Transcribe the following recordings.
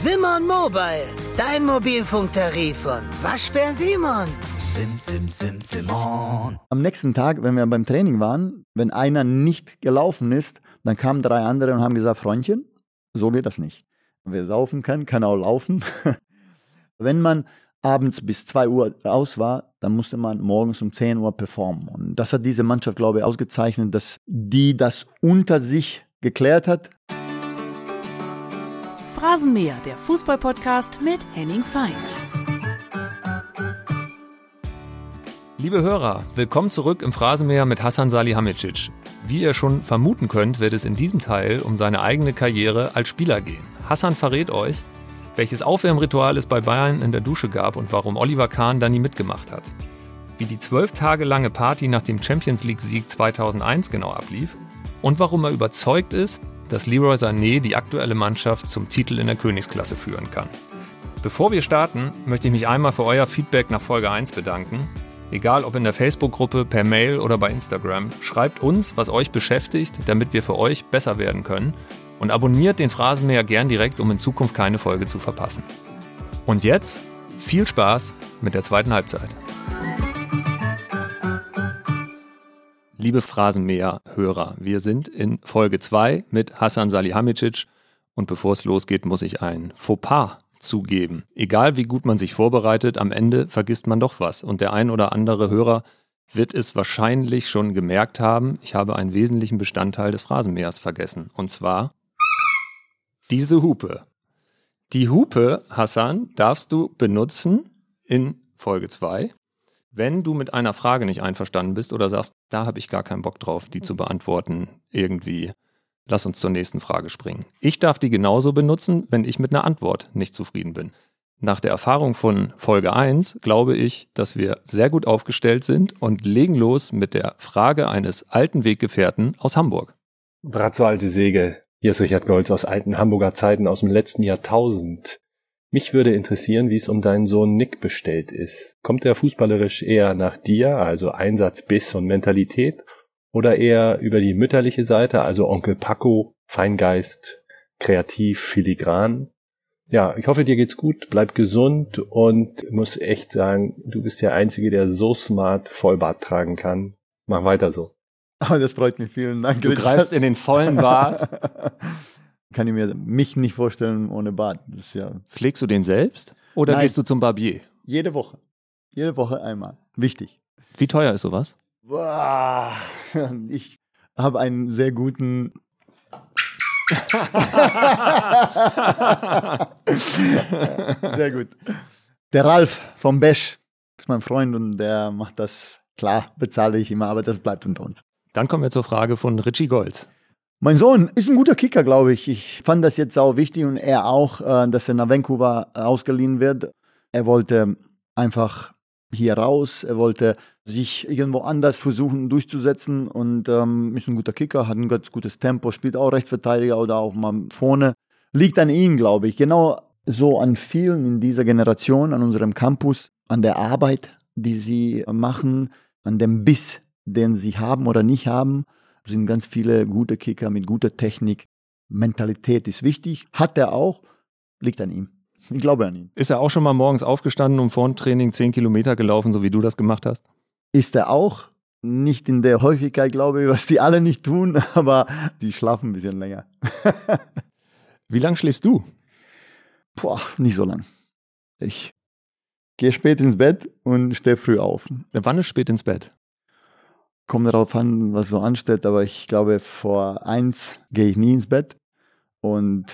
Simon Mobile, dein Mobilfunktarif von Waschbär Simon. Sim, sim, sim, Simon. Am nächsten Tag, wenn wir beim Training waren, wenn einer nicht gelaufen ist, dann kamen drei andere und haben gesagt, Freundchen, so geht das nicht. Wer saufen kann, kann auch laufen. wenn man abends bis 2 Uhr aus war, dann musste man morgens um 10 Uhr performen. Und das hat diese Mannschaft, glaube ich, ausgezeichnet, dass die das unter sich geklärt hat. Phrasenmäher, der Fußballpodcast mit Henning Feind. Liebe Hörer, willkommen zurück im Phrasenmäher mit Hassan Salihamidzic. Wie ihr schon vermuten könnt, wird es in diesem Teil um seine eigene Karriere als Spieler gehen. Hassan verrät euch, welches Aufwärmritual es bei Bayern in der Dusche gab und warum Oliver Kahn da nie mitgemacht hat. Wie die zwölf Tage lange Party nach dem Champions League-Sieg 2001 genau ablief und warum er überzeugt ist, dass Leroy Sané die aktuelle Mannschaft zum Titel in der Königsklasse führen kann. Bevor wir starten, möchte ich mich einmal für euer Feedback nach Folge 1 bedanken. Egal ob in der Facebook-Gruppe, per Mail oder bei Instagram, schreibt uns, was euch beschäftigt, damit wir für euch besser werden können und abonniert den Phrasenmäher gern direkt, um in Zukunft keine Folge zu verpassen. Und jetzt viel Spaß mit der zweiten Halbzeit. Liebe Phrasenmäher-Hörer, wir sind in Folge 2 mit Hassan Salihamidzic und bevor es losgeht, muss ich ein Fauxpas zugeben. Egal wie gut man sich vorbereitet, am Ende vergisst man doch was und der ein oder andere Hörer wird es wahrscheinlich schon gemerkt haben, ich habe einen wesentlichen Bestandteil des Phrasenmähers vergessen und zwar diese Hupe. Die Hupe, Hassan, darfst du benutzen in Folge 2, wenn du mit einer Frage nicht einverstanden bist oder sagst, da habe ich gar keinen Bock drauf, die zu beantworten, irgendwie. Lass uns zur nächsten Frage springen. Ich darf die genauso benutzen, wenn ich mit einer Antwort nicht zufrieden bin. Nach der Erfahrung von Folge 1 glaube ich, dass wir sehr gut aufgestellt sind und legen los mit der Frage eines alten Weggefährten aus Hamburg. Bratzo alte Säge, hier ist Richard Golz aus alten Hamburger Zeiten aus dem letzten Jahrtausend. Mich würde interessieren, wie es um deinen Sohn Nick bestellt ist. Kommt er fußballerisch eher nach dir, also Einsatz, Biss und Mentalität, oder eher über die mütterliche Seite, also Onkel Paco, Feingeist, kreativ, filigran? Ja, ich hoffe, dir geht's gut, bleib gesund und muss echt sagen, du bist der Einzige, der so smart Vollbart tragen kann. Mach weiter so. Oh, das freut mich, vielen Dank. Du greifst in den vollen Bart. Kann ich mir mich nicht vorstellen ohne Bart. Das ist ja Pflegst du den selbst oder Nein. gehst du zum Barbier? jede Woche. Jede Woche einmal. Wichtig. Wie teuer ist sowas? Boah, Ich habe einen sehr guten. sehr gut. Der Ralf vom Besch ist mein Freund und der macht das. Klar, bezahle ich immer, aber das bleibt unter uns. Dann kommen wir zur Frage von Richie Golz. Mein Sohn ist ein guter Kicker, glaube ich. Ich fand das jetzt auch wichtig und er auch, äh, dass er nach Vancouver ausgeliehen wird. Er wollte einfach hier raus, er wollte sich irgendwo anders versuchen durchzusetzen und ähm, ist ein guter Kicker, hat ein ganz gutes Tempo, spielt auch Rechtsverteidiger oder auch mal vorne. Liegt an ihm, glaube ich. Genau so an vielen in dieser Generation, an unserem Campus, an der Arbeit, die sie machen, an dem Biss, den sie haben oder nicht haben sind ganz viele gute Kicker mit guter Technik. Mentalität ist wichtig, hat er auch, liegt an ihm. Ich glaube an ihn. Ist er auch schon mal morgens aufgestanden und vor dem Training 10 Kilometer gelaufen, so wie du das gemacht hast? Ist er auch, nicht in der Häufigkeit, glaube ich, was die alle nicht tun, aber die schlafen ein bisschen länger. Wie lange schläfst du? Boah, nicht so lang. Ich gehe spät ins Bett und stehe früh auf. Wann ist spät ins Bett? Kommt darauf an, was so anstellt, aber ich glaube, vor eins gehe ich nie ins Bett und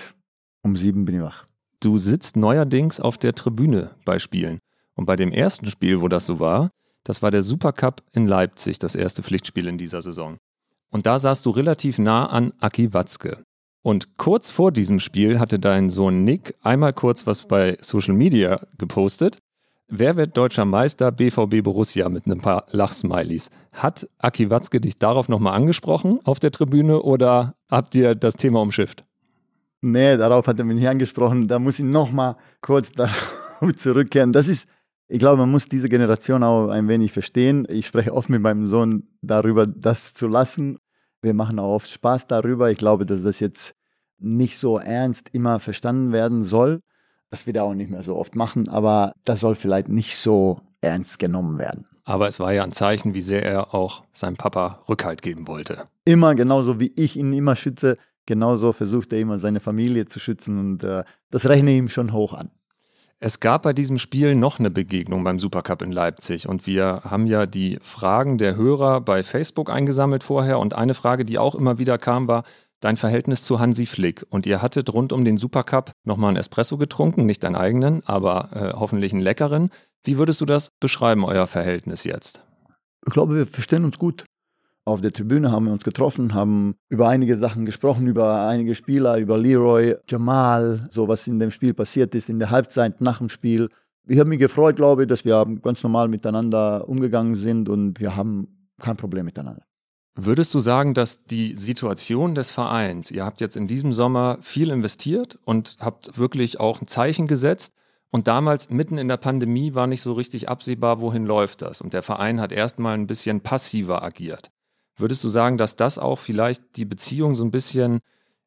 um sieben bin ich wach. Du sitzt neuerdings auf der Tribüne bei Spielen. Und bei dem ersten Spiel, wo das so war, das war der Supercup in Leipzig, das erste Pflichtspiel in dieser Saison. Und da saßt du relativ nah an Aki Watzke. Und kurz vor diesem Spiel hatte dein Sohn Nick einmal kurz was bei Social Media gepostet. Wer wird deutscher Meister? BVB Borussia mit ein paar Lachsmilies. Hat Aki Watzke dich darauf nochmal angesprochen auf der Tribüne oder habt ihr das Thema umschifft? Nee, darauf hat er mich nicht angesprochen. Da muss ich nochmal kurz darauf zurückkehren. Das ist, ich glaube, man muss diese Generation auch ein wenig verstehen. Ich spreche oft mit meinem Sohn darüber, das zu lassen. Wir machen auch oft Spaß darüber. Ich glaube, dass das jetzt nicht so ernst immer verstanden werden soll. Das wird er auch nicht mehr so oft machen, aber das soll vielleicht nicht so ernst genommen werden. Aber es war ja ein Zeichen, wie sehr er auch seinem Papa Rückhalt geben wollte. Immer genauso wie ich ihn immer schütze, genauso versucht er immer seine Familie zu schützen und äh, das rechne ich ihm schon hoch an. Es gab bei diesem Spiel noch eine Begegnung beim Supercup in Leipzig und wir haben ja die Fragen der Hörer bei Facebook eingesammelt vorher und eine Frage, die auch immer wieder kam, war dein Verhältnis zu Hansi Flick und ihr hattet rund um den Supercup nochmal einen Espresso getrunken, nicht deinen eigenen, aber äh, hoffentlich einen leckeren. Wie würdest du das beschreiben, euer Verhältnis jetzt? Ich glaube, wir verstehen uns gut. Auf der Tribüne haben wir uns getroffen, haben über einige Sachen gesprochen, über einige Spieler, über Leroy, Jamal, so was in dem Spiel passiert ist, in der Halbzeit nach dem Spiel. Ich habe mich gefreut, glaube ich, dass wir ganz normal miteinander umgegangen sind und wir haben kein Problem miteinander. Würdest du sagen, dass die Situation des Vereins, ihr habt jetzt in diesem Sommer viel investiert und habt wirklich auch ein Zeichen gesetzt, und damals, mitten in der Pandemie, war nicht so richtig absehbar, wohin läuft das. Und der Verein hat erstmal ein bisschen passiver agiert. Würdest du sagen, dass das auch vielleicht die Beziehung so ein bisschen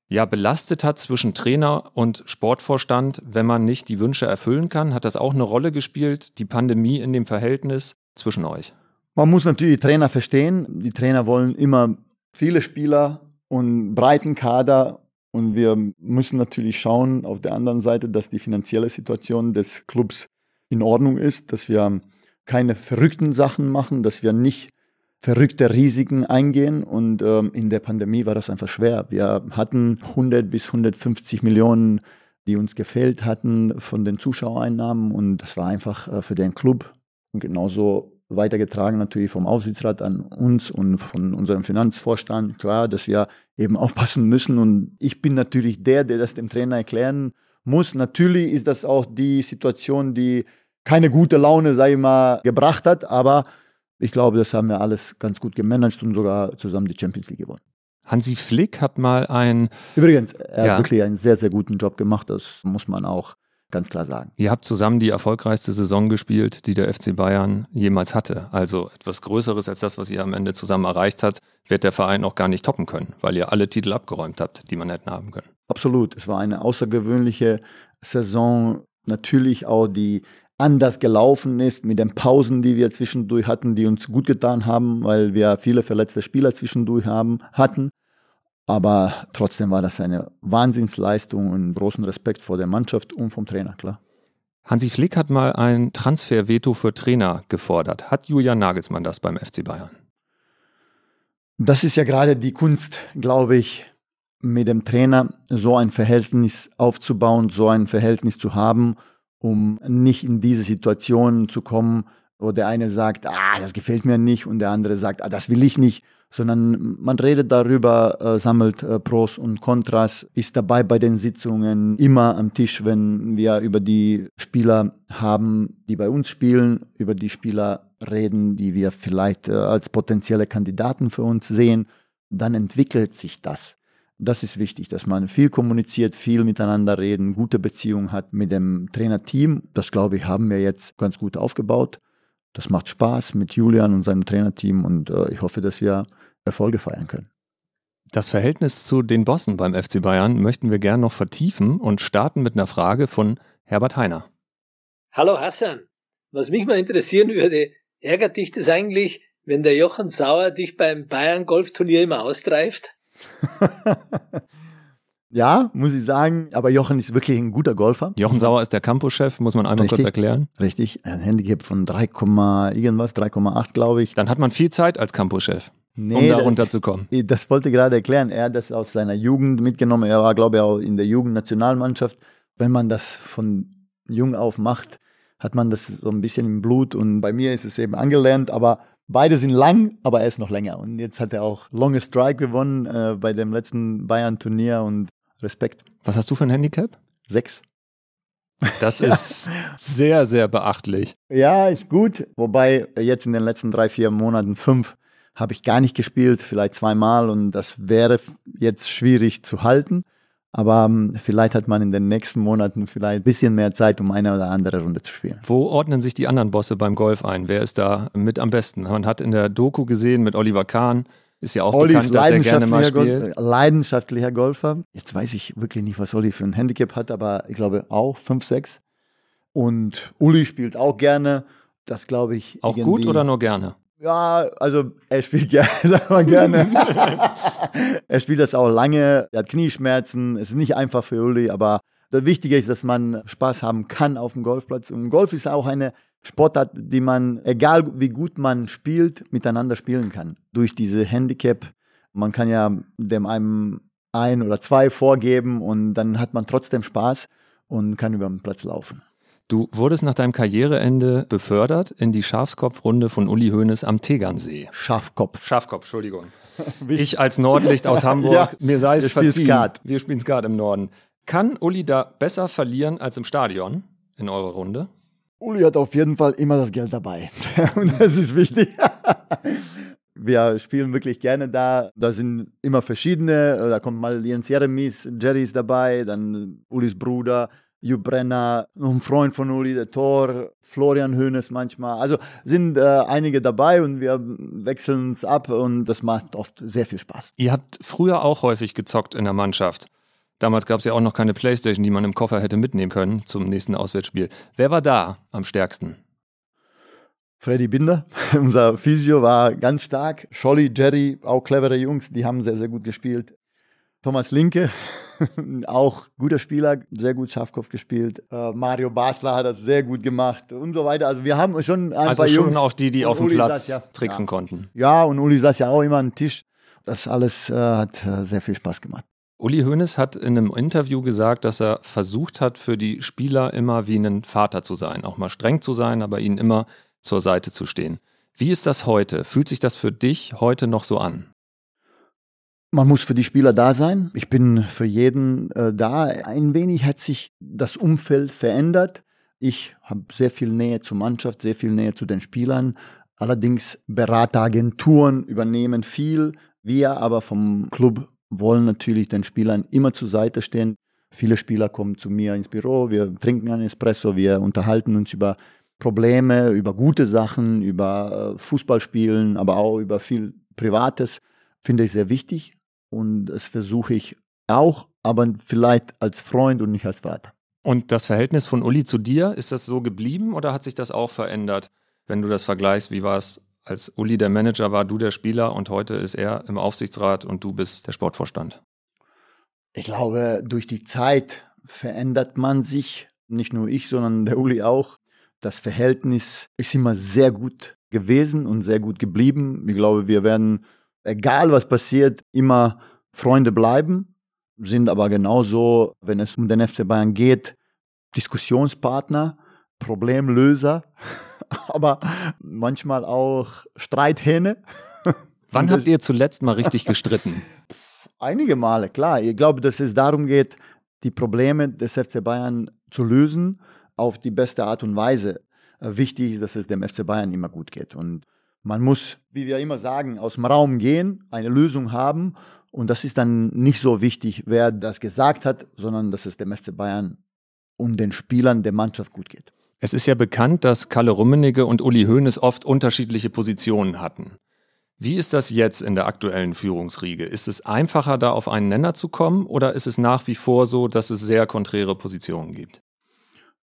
ja, belastet hat zwischen Trainer und Sportvorstand, wenn man nicht die Wünsche erfüllen kann? Hat das auch eine Rolle gespielt, die Pandemie in dem Verhältnis zwischen euch? Man muss natürlich die Trainer verstehen. Die Trainer wollen immer viele Spieler und breiten Kader. Und wir müssen natürlich schauen auf der anderen Seite, dass die finanzielle Situation des Clubs in Ordnung ist, dass wir keine verrückten Sachen machen, dass wir nicht verrückte Risiken eingehen und ähm, in der Pandemie war das einfach schwer. Wir hatten 100 bis 150 Millionen, die uns gefehlt hatten von den Zuschauereinnahmen und das war einfach äh, für den Club und genauso weitergetragen natürlich vom Aufsichtsrat an uns und von unserem Finanzvorstand, klar, dass wir eben aufpassen müssen und ich bin natürlich der, der das dem Trainer erklären muss. Natürlich ist das auch die Situation, die keine gute Laune, ich mal, gebracht hat, aber ich glaube, das haben wir alles ganz gut gemanagt und sogar zusammen die Champions League gewonnen. Hansi Flick hat mal ein. Übrigens, er ja. hat wirklich einen sehr, sehr guten Job gemacht. Das muss man auch ganz klar sagen. Ihr habt zusammen die erfolgreichste Saison gespielt, die der FC Bayern jemals hatte. Also etwas Größeres als das, was ihr am Ende zusammen erreicht habt, wird der Verein auch gar nicht toppen können, weil ihr alle Titel abgeräumt habt, die man hätten haben können. Absolut. Es war eine außergewöhnliche Saison. Natürlich auch die anders gelaufen ist mit den Pausen, die wir zwischendurch hatten, die uns gut getan haben, weil wir viele verletzte Spieler zwischendurch haben, hatten. Aber trotzdem war das eine Wahnsinnsleistung und großen Respekt vor der Mannschaft und vom Trainer, klar. Hansi Flick hat mal ein Transferveto für Trainer gefordert. Hat Julian Nagelsmann das beim FC Bayern? Das ist ja gerade die Kunst, glaube ich, mit dem Trainer so ein Verhältnis aufzubauen, so ein Verhältnis zu haben um nicht in diese Situation zu kommen, wo der eine sagt, ah, das gefällt mir nicht und der andere sagt, ah, das will ich nicht, sondern man redet darüber, äh, sammelt äh, Pros und Kontras, ist dabei bei den Sitzungen immer am Tisch, wenn wir über die Spieler haben, die bei uns spielen, über die Spieler reden, die wir vielleicht äh, als potenzielle Kandidaten für uns sehen, dann entwickelt sich das. Das ist wichtig, dass man viel kommuniziert, viel miteinander reden, gute Beziehungen hat mit dem Trainerteam. Das, glaube ich, haben wir jetzt ganz gut aufgebaut. Das macht Spaß mit Julian und seinem Trainerteam und äh, ich hoffe, dass wir Erfolge feiern können. Das Verhältnis zu den Bossen beim FC Bayern möchten wir gern noch vertiefen und starten mit einer Frage von Herbert Heiner. Hallo Hassan, was mich mal interessieren würde, ärgert dich das eigentlich, wenn der Jochen Sauer dich beim Bayern Golfturnier immer austreift? ja, muss ich sagen. Aber Jochen ist wirklich ein guter Golfer. Jochen Sauer ist der Campus-Chef, muss man einmal Richtig. kurz erklären. Richtig, ein Handicap von 3, irgendwas, 3,8 glaube ich. Dann hat man viel Zeit als Campus-Chef. Nee, um da runterzukommen. Das, das wollte ich gerade erklären. Er hat das aus seiner Jugend mitgenommen. Er war, glaube ich, auch in der Jugendnationalmannschaft. Wenn man das von jung auf macht, hat man das so ein bisschen im Blut. Und bei mir ist es eben angelernt. Aber Beide sind lang, aber er ist noch länger. Und jetzt hat er auch Longest Strike gewonnen äh, bei dem letzten Bayern-Turnier und Respekt. Was hast du für ein Handicap? Sechs. Das ist sehr, sehr beachtlich. Ja, ist gut. Wobei jetzt in den letzten drei, vier Monaten fünf habe ich gar nicht gespielt, vielleicht zweimal und das wäre jetzt schwierig zu halten. Aber um, ähm, vielleicht hat man in den nächsten Monaten vielleicht ein bisschen mehr Zeit, um eine oder andere Runde zu spielen. Wo ordnen sich die anderen Bosse beim Golf ein? Wer ist da mit am besten? Man hat in der Doku gesehen mit Oliver Kahn, ist ja auch Olli bekannt, dass er gerne mal leidenschaftlicher, spielt. Äh, leidenschaftlicher Golfer. Jetzt weiß ich wirklich nicht, was Olli für ein Handicap hat, aber ich glaube auch 5, 6. Und Uli spielt auch gerne. Das glaube ich. Auch gut oder nur gerne? Ja, also er spielt gerne, sag mal gerne. er spielt das auch lange, er hat Knieschmerzen, es ist nicht einfach für Uli, aber das Wichtige ist, dass man Spaß haben kann auf dem Golfplatz. Und Golf ist auch eine Sportart, die man, egal wie gut man spielt, miteinander spielen kann. Durch diese Handicap. Man kann ja dem einem ein oder zwei vorgeben und dann hat man trotzdem Spaß und kann über den Platz laufen. Du wurdest nach deinem Karriereende befördert in die Schafskopfrunde von Uli Hoeneß am Tegernsee. Schafkopf. Schafkopf, Entschuldigung. Ich als Nordlicht aus Hamburg, Ja, mir sei es wir spielen verziehen. Skat. Wir spielen Skat im Norden. Kann Uli da besser verlieren als im Stadion in eurer Runde? Uli hat auf jeden Fall immer das Geld dabei. Und das ist wichtig. Wir spielen wirklich gerne da. Da sind immer verschiedene. Da kommt mal Jens Jeremies, Jerry ist dabei, dann Ulis Bruder, Jupp Brenner, noch ein Freund von Uli, der Tor, Florian Hönes manchmal. Also sind äh, einige dabei und wir wechseln uns ab und das macht oft sehr viel Spaß. Ihr habt früher auch häufig gezockt in der Mannschaft. Damals gab es ja auch noch keine Playstation, die man im Koffer hätte mitnehmen können zum nächsten Auswärtsspiel. Wer war da am stärksten? Freddy Binder, unser Physio, war ganz stark. Scholli, Jerry, auch clevere Jungs, die haben sehr, sehr gut gespielt. Thomas Linke, auch guter Spieler, sehr gut Schafkopf gespielt. Äh, Mario Basler hat das sehr gut gemacht und so weiter. Also wir haben schon ein Also paar schon Jungs. auch die, die auf dem Platz saß ja- tricksen ja. konnten. Ja, und Uli saß ja auch immer am Tisch. Das alles äh, hat äh, sehr viel Spaß gemacht. Uli Hoeneß hat in einem Interview gesagt, dass er versucht hat, für die Spieler immer wie ein Vater zu sein, auch mal streng zu sein, aber ihnen immer zur Seite zu stehen. Wie ist das heute? Fühlt sich das für dich heute noch so an? Man muss für die Spieler da sein. Ich bin für jeden äh, da. Ein wenig hat sich das Umfeld verändert. Ich habe sehr viel Nähe zur Mannschaft, sehr viel Nähe zu den Spielern. Allerdings Berateragenturen übernehmen viel. Wir aber vom Club wollen natürlich den Spielern immer zur Seite stehen. Viele Spieler kommen zu mir ins Büro, wir trinken einen Espresso, wir unterhalten uns über Probleme, über gute Sachen, über äh, Fußballspielen, aber auch über viel Privates. Finde ich sehr wichtig und das versuche ich auch, aber vielleicht als Freund und nicht als Vater. Und das Verhältnis von Uli zu dir, ist das so geblieben oder hat sich das auch verändert, wenn du das vergleichst? Wie war es, als Uli der Manager war, du der Spieler und heute ist er im Aufsichtsrat und du bist der Sportvorstand? Ich glaube, durch die Zeit verändert man sich, nicht nur ich, sondern der Uli auch. Das Verhältnis ist immer sehr gut gewesen und sehr gut geblieben. Ich glaube, wir werden, egal was passiert, immer Freunde bleiben, sind aber genauso, wenn es um den FC Bayern geht, Diskussionspartner, Problemlöser, aber manchmal auch Streithähne. Wann habt ihr zuletzt mal richtig gestritten? Einige Male, klar. Ich glaube, dass es darum geht, die Probleme des FC Bayern zu lösen auf die beste Art und Weise. Wichtig ist, dass es dem FC Bayern immer gut geht. Und man muss, wie wir immer sagen, aus dem Raum gehen, eine Lösung haben. Und das ist dann nicht so wichtig, wer das gesagt hat, sondern dass es dem FC Bayern und den Spielern der Mannschaft gut geht. Es ist ja bekannt, dass Kalle Rummenigge und Uli Hoeneß oft unterschiedliche Positionen hatten. Wie ist das jetzt in der aktuellen Führungsriege? Ist es einfacher, da auf einen Nenner zu kommen oder ist es nach wie vor so, dass es sehr konträre Positionen gibt?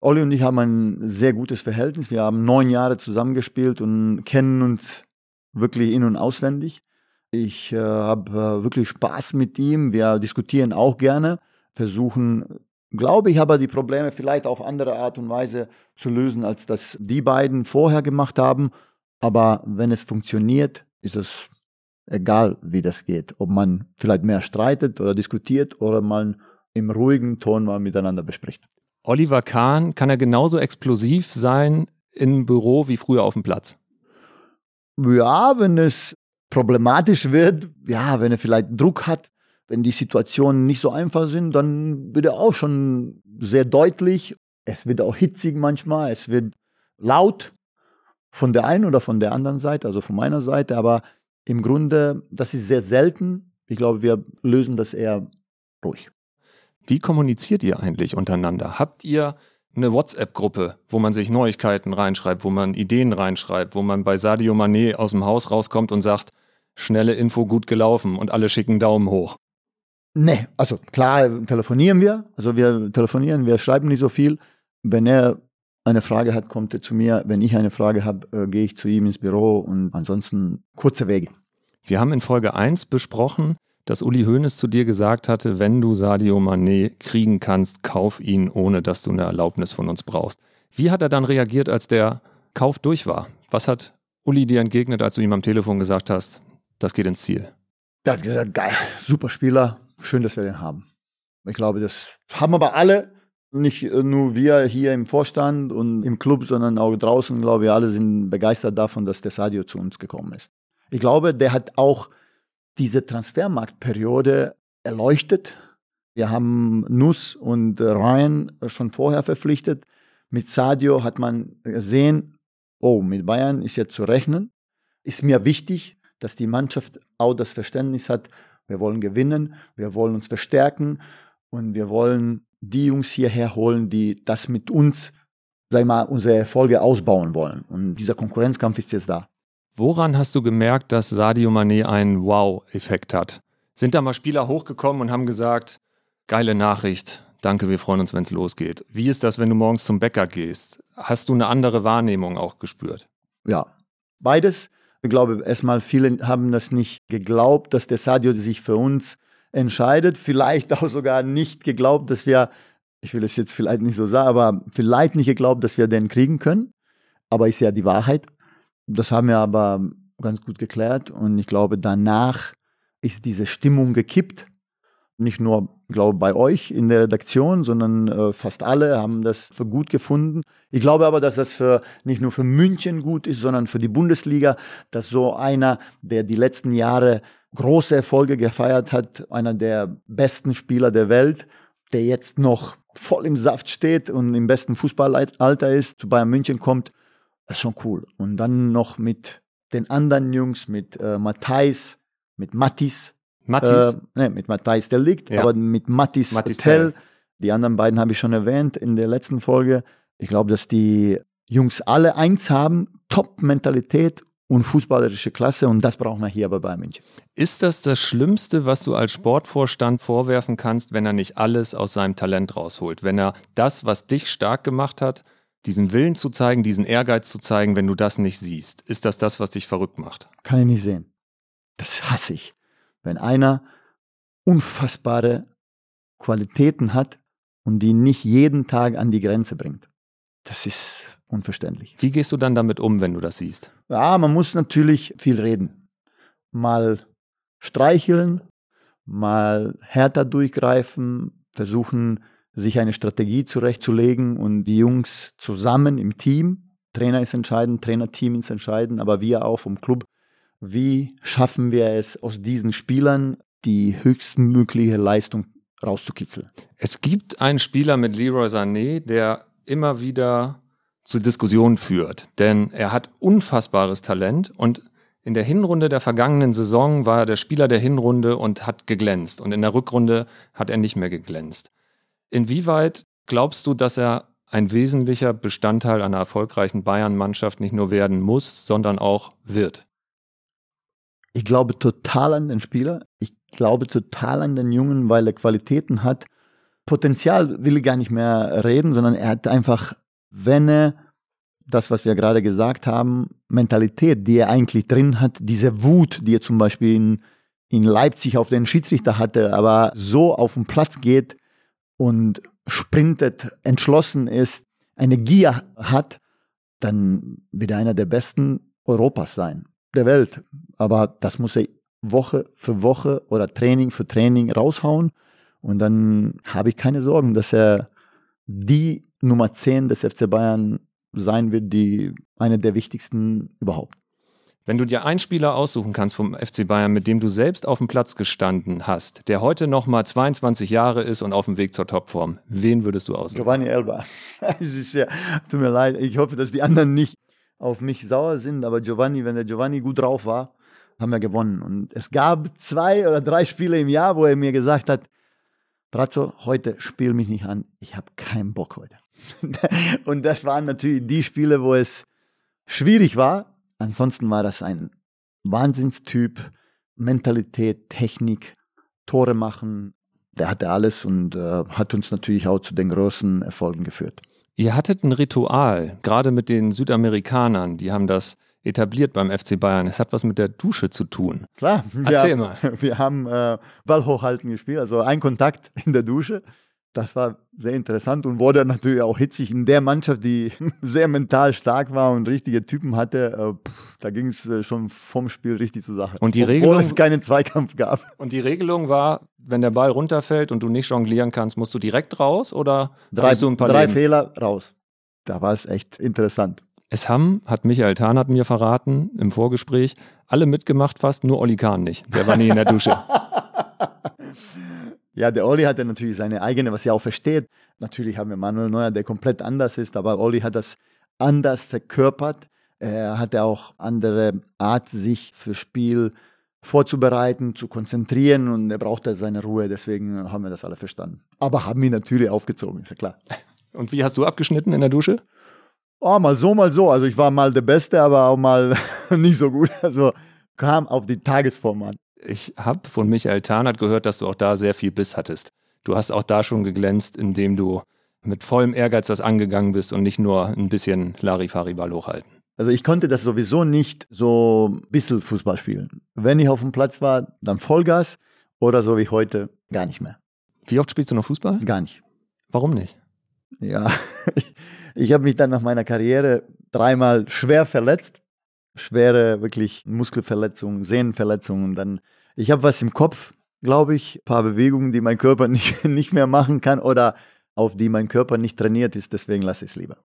Olli und ich haben ein sehr gutes Verhältnis. Wir haben neun Jahre zusammengespielt und kennen uns wirklich in- und auswendig. Ich äh, habe äh, wirklich Spaß mit ihm. Wir diskutieren auch gerne, versuchen, glaube ich, aber die Probleme vielleicht auf andere Art und Weise zu lösen, als das die beiden vorher gemacht haben. Aber wenn es funktioniert, ist es egal, wie das geht. Ob man vielleicht mehr streitet oder diskutiert oder man im ruhigen Ton mal miteinander bespricht. Oliver Kahn, kann er genauso explosiv sein im Büro wie früher auf dem Platz? Ja, wenn es problematisch wird, ja, wenn er vielleicht Druck hat, wenn die Situationen nicht so einfach sind, dann wird er auch schon sehr deutlich. Es wird auch hitzig manchmal, es wird laut von der einen oder von der anderen Seite, also von meiner Seite, aber im Grunde, das ist sehr selten. Ich glaube, wir lösen das eher ruhig. Wie kommuniziert ihr eigentlich untereinander? Habt ihr eine WhatsApp-Gruppe, wo man sich Neuigkeiten reinschreibt, wo man Ideen reinschreibt, wo man bei Sadio Mané aus dem Haus rauskommt und sagt, schnelle Info gut gelaufen und alle schicken Daumen hoch. Nee, also klar telefonieren wir. Also wir telefonieren, wir schreiben nicht so viel. Wenn er eine Frage hat, kommt er zu mir. Wenn ich eine Frage habe, äh, gehe ich zu ihm ins Büro und ansonsten kurze Wege. Wir haben in Folge 1 besprochen, dass Uli Hoeneß zu dir gesagt hatte, wenn du Sadio Mané kriegen kannst, kauf ihn, ohne dass du eine Erlaubnis von uns brauchst. Wie hat er dann reagiert, als der Kauf durch war? Was hat Uli dir entgegnet, als du ihm am Telefon gesagt hast, das geht ins Ziel? Er hat gesagt, geil, super Spieler, schön, dass wir den haben. Ich glaube, das haben aber alle, nicht nur wir hier im Vorstand und im Club, sondern auch draußen, glaube ich, alle sind begeistert davon, dass der Sadio zu uns gekommen ist. Ich glaube, der hat auch diese Transfermarktperiode erleuchtet. Wir haben Nuss und Ryan schon vorher verpflichtet. Mit Sadio hat man gesehen, oh, mit Bayern ist jetzt zu rechnen. Ist mir wichtig, dass die Mannschaft auch das Verständnis hat, wir wollen gewinnen, wir wollen uns verstärken und wir wollen die Jungs hierher holen, die das mit uns, sag ich mal, unsere Erfolge ausbauen wollen. Und dieser Konkurrenzkampf ist jetzt da. Woran hast du gemerkt, dass Sadio Mané einen Wow-Effekt hat? Sind da mal Spieler hochgekommen und haben gesagt, geile Nachricht, danke, wir freuen uns, wenn es losgeht. Wie ist das, wenn du morgens zum Bäcker gehst? Hast du eine andere Wahrnehmung auch gespürt? Ja, beides. Ich glaube, erstmal viele haben das nicht geglaubt, dass der Sadio sich für uns entscheidet. Vielleicht auch sogar nicht geglaubt, dass wir, ich will es jetzt vielleicht nicht so sagen, aber vielleicht nicht geglaubt, dass wir den kriegen können. Aber ist ja die Wahrheit. Das haben wir aber ganz gut geklärt und ich glaube, danach ist diese Stimmung gekippt. Nicht nur, glaube bei euch in der Redaktion, sondern äh, fast alle haben das für gut gefunden. Ich glaube aber, dass das für nicht nur für München gut ist, sondern für die Bundesliga, dass so einer, der die letzten Jahre große Erfolge gefeiert hat, einer der besten Spieler der Welt, der jetzt noch voll im Saft steht und im besten Fußballalter ist, zu Bayern München kommt das ist schon cool. Und dann noch mit den anderen Jungs, mit äh, Matthijs, mit Mattis. Mattis? Äh, ne, mit Matthijs, der liegt, ja. aber mit Mattis, Mattis Tell. Die anderen beiden habe ich schon erwähnt in der letzten Folge. Ich glaube, dass die Jungs alle eins haben, Top-Mentalität und fußballerische Klasse und das brauchen wir hier bei München. Ist das das Schlimmste, was du als Sportvorstand vorwerfen kannst, wenn er nicht alles aus seinem Talent rausholt? Wenn er das, was dich stark gemacht hat, diesen Willen zu zeigen, diesen Ehrgeiz zu zeigen, wenn du das nicht siehst? Ist das das, was dich verrückt macht? Kann ich nicht sehen. Das hasse ich. Wenn einer unfassbare Qualitäten hat und die nicht jeden Tag an die Grenze bringt. Das ist unverständlich. Wie gehst du dann damit um, wenn du das siehst? Ja, man muss natürlich viel reden. Mal streicheln, mal härter durchgreifen, versuchen, sich eine Strategie zurechtzulegen und die Jungs zusammen im Team, Trainer ist entscheidend, Trainerteam ist entscheidend, aber wir auch vom Club, wie schaffen wir es aus diesen Spielern die höchstmögliche Leistung rauszukitzeln? Es gibt einen Spieler mit Leroy Sané, der immer wieder zu Diskussionen führt, denn er hat unfassbares Talent und in der Hinrunde der vergangenen Saison war er der Spieler der Hinrunde und hat geglänzt und in der Rückrunde hat er nicht mehr geglänzt. Inwieweit glaubst du, dass er ein wesentlicher Bestandteil einer erfolgreichen Bayern-Mannschaft nicht nur werden muss, sondern auch wird? Ich glaube total an den Spieler. Ich glaube total an den Jungen, weil er Qualitäten hat. Potenzial will ich gar nicht mehr reden, sondern er hat einfach, wenn er das, was wir gerade gesagt haben, Mentalität, die er eigentlich drin hat, diese Wut, die er zum Beispiel in, in Leipzig auf den Schiedsrichter hatte, aber so auf den Platz geht, und sprintet, entschlossen ist, eine Gier hat, dann wird er einer der besten Europas sein, der Welt. Aber das muss er Woche für Woche oder Training für Training raushauen. Und dann habe ich keine Sorgen, dass er die Nummer 10 des FC Bayern sein wird, die eine der wichtigsten überhaupt. Wenn du dir einen Spieler aussuchen kannst vom FC Bayern, mit dem du selbst auf dem Platz gestanden hast, der heute noch mal 22 Jahre ist und auf dem Weg zur Topform, wen würdest du aussuchen? Giovanni Elba. es ist ja, tut mir leid, ich hoffe, dass die anderen nicht auf mich sauer sind, aber Giovanni, wenn der Giovanni gut drauf war, haben wir gewonnen. Und es gab zwei oder drei Spiele im Jahr, wo er mir gesagt hat, Brazzo, heute spiel mich nicht an, ich habe keinen Bock heute. und das waren natürlich die Spiele, wo es schwierig war, Ansonsten war das ein Wahnsinnstyp, Mentalität, Technik, Tore machen. Der hatte alles und äh, hat uns natürlich auch zu den großen Erfolgen geführt. Ihr hattet ein Ritual, gerade mit den Südamerikanern, die haben das etabliert beim FC Bayern. Es hat was mit der Dusche zu tun. Klar, Erzähl wir, mal. Wir haben äh, Ball hochhalten gespielt, also ein Kontakt in der Dusche. Das war sehr interessant und wurde natürlich auch hitzig in der Mannschaft, die sehr mental stark war und richtige Typen hatte. Äh, pff, da ging es äh, schon vom Spiel richtig zur Sache. Und die Obwohl Regelung- es keinen Zweikampf gab. Und die Regelung war, wenn der Ball runterfällt und du nicht jonglieren kannst, musst du direkt raus oder Drei, du ein paar drei Leben? Fehler raus. Da war es echt interessant. Es haben, hat Michael Tarnert mir verraten im Vorgespräch, alle mitgemacht fast, nur Olli Kahn nicht. Der war nie in der Dusche. Ja, der Olli hatte natürlich seine eigene, was er auch versteht. Natürlich haben wir Manuel Neuer, der komplett anders ist, aber Olli hat das anders verkörpert. Er hatte auch andere Art, sich für Spiel vorzubereiten, zu konzentrieren und er brauchte seine Ruhe. Deswegen haben wir das alle verstanden. Aber haben ihn natürlich aufgezogen, ist ja klar. Und wie hast du abgeschnitten in der Dusche? Oh, mal so, mal so. Also ich war mal der Beste, aber auch mal nicht so gut. Also kam auf die Tagesform an. Ich habe von Michael Tarnert gehört, dass du auch da sehr viel Biss hattest. Du hast auch da schon geglänzt, indem du mit vollem Ehrgeiz das angegangen bist und nicht nur ein bisschen Larifari-Ball hochhalten. Also ich konnte das sowieso nicht so ein bisschen Fußball spielen. Wenn ich auf dem Platz war, dann Vollgas oder so wie heute gar nicht mehr. Wie oft spielst du noch Fußball? Gar nicht. Warum nicht? Ja, ich, ich habe mich dann nach meiner Karriere dreimal schwer verletzt. Schwere, wirklich Muskelverletzungen, Sehnenverletzungen. Dann, ich habe was im Kopf, glaube ich, ein paar Bewegungen, die mein Körper nicht, nicht mehr machen kann oder auf die mein Körper nicht trainiert ist. Deswegen lasse ich es lieber.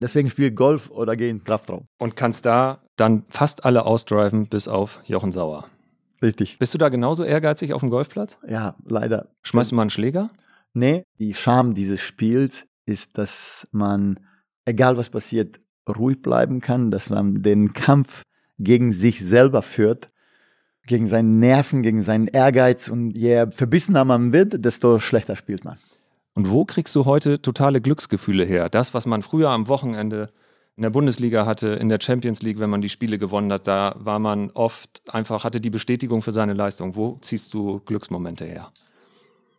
Deswegen spiele Golf oder gehe in den Kraftraum. Und kannst da dann fast alle ausdriven, bis auf Jochen Sauer. Richtig. Bist du da genauso ehrgeizig auf dem Golfplatz? Ja, leider. Schmeißt du mal einen Schläger? Nee, die Charme dieses Spiels ist, dass man, egal was passiert, ruhig bleiben kann, dass man den Kampf gegen sich selber führt, gegen seinen Nerven, gegen seinen Ehrgeiz und je verbissener man wird, desto schlechter spielt man. Und wo kriegst du heute totale Glücksgefühle her? Das, was man früher am Wochenende in der Bundesliga hatte, in der Champions League, wenn man die Spiele gewonnen hat, da war man oft einfach, hatte die Bestätigung für seine Leistung. Wo ziehst du Glücksmomente her?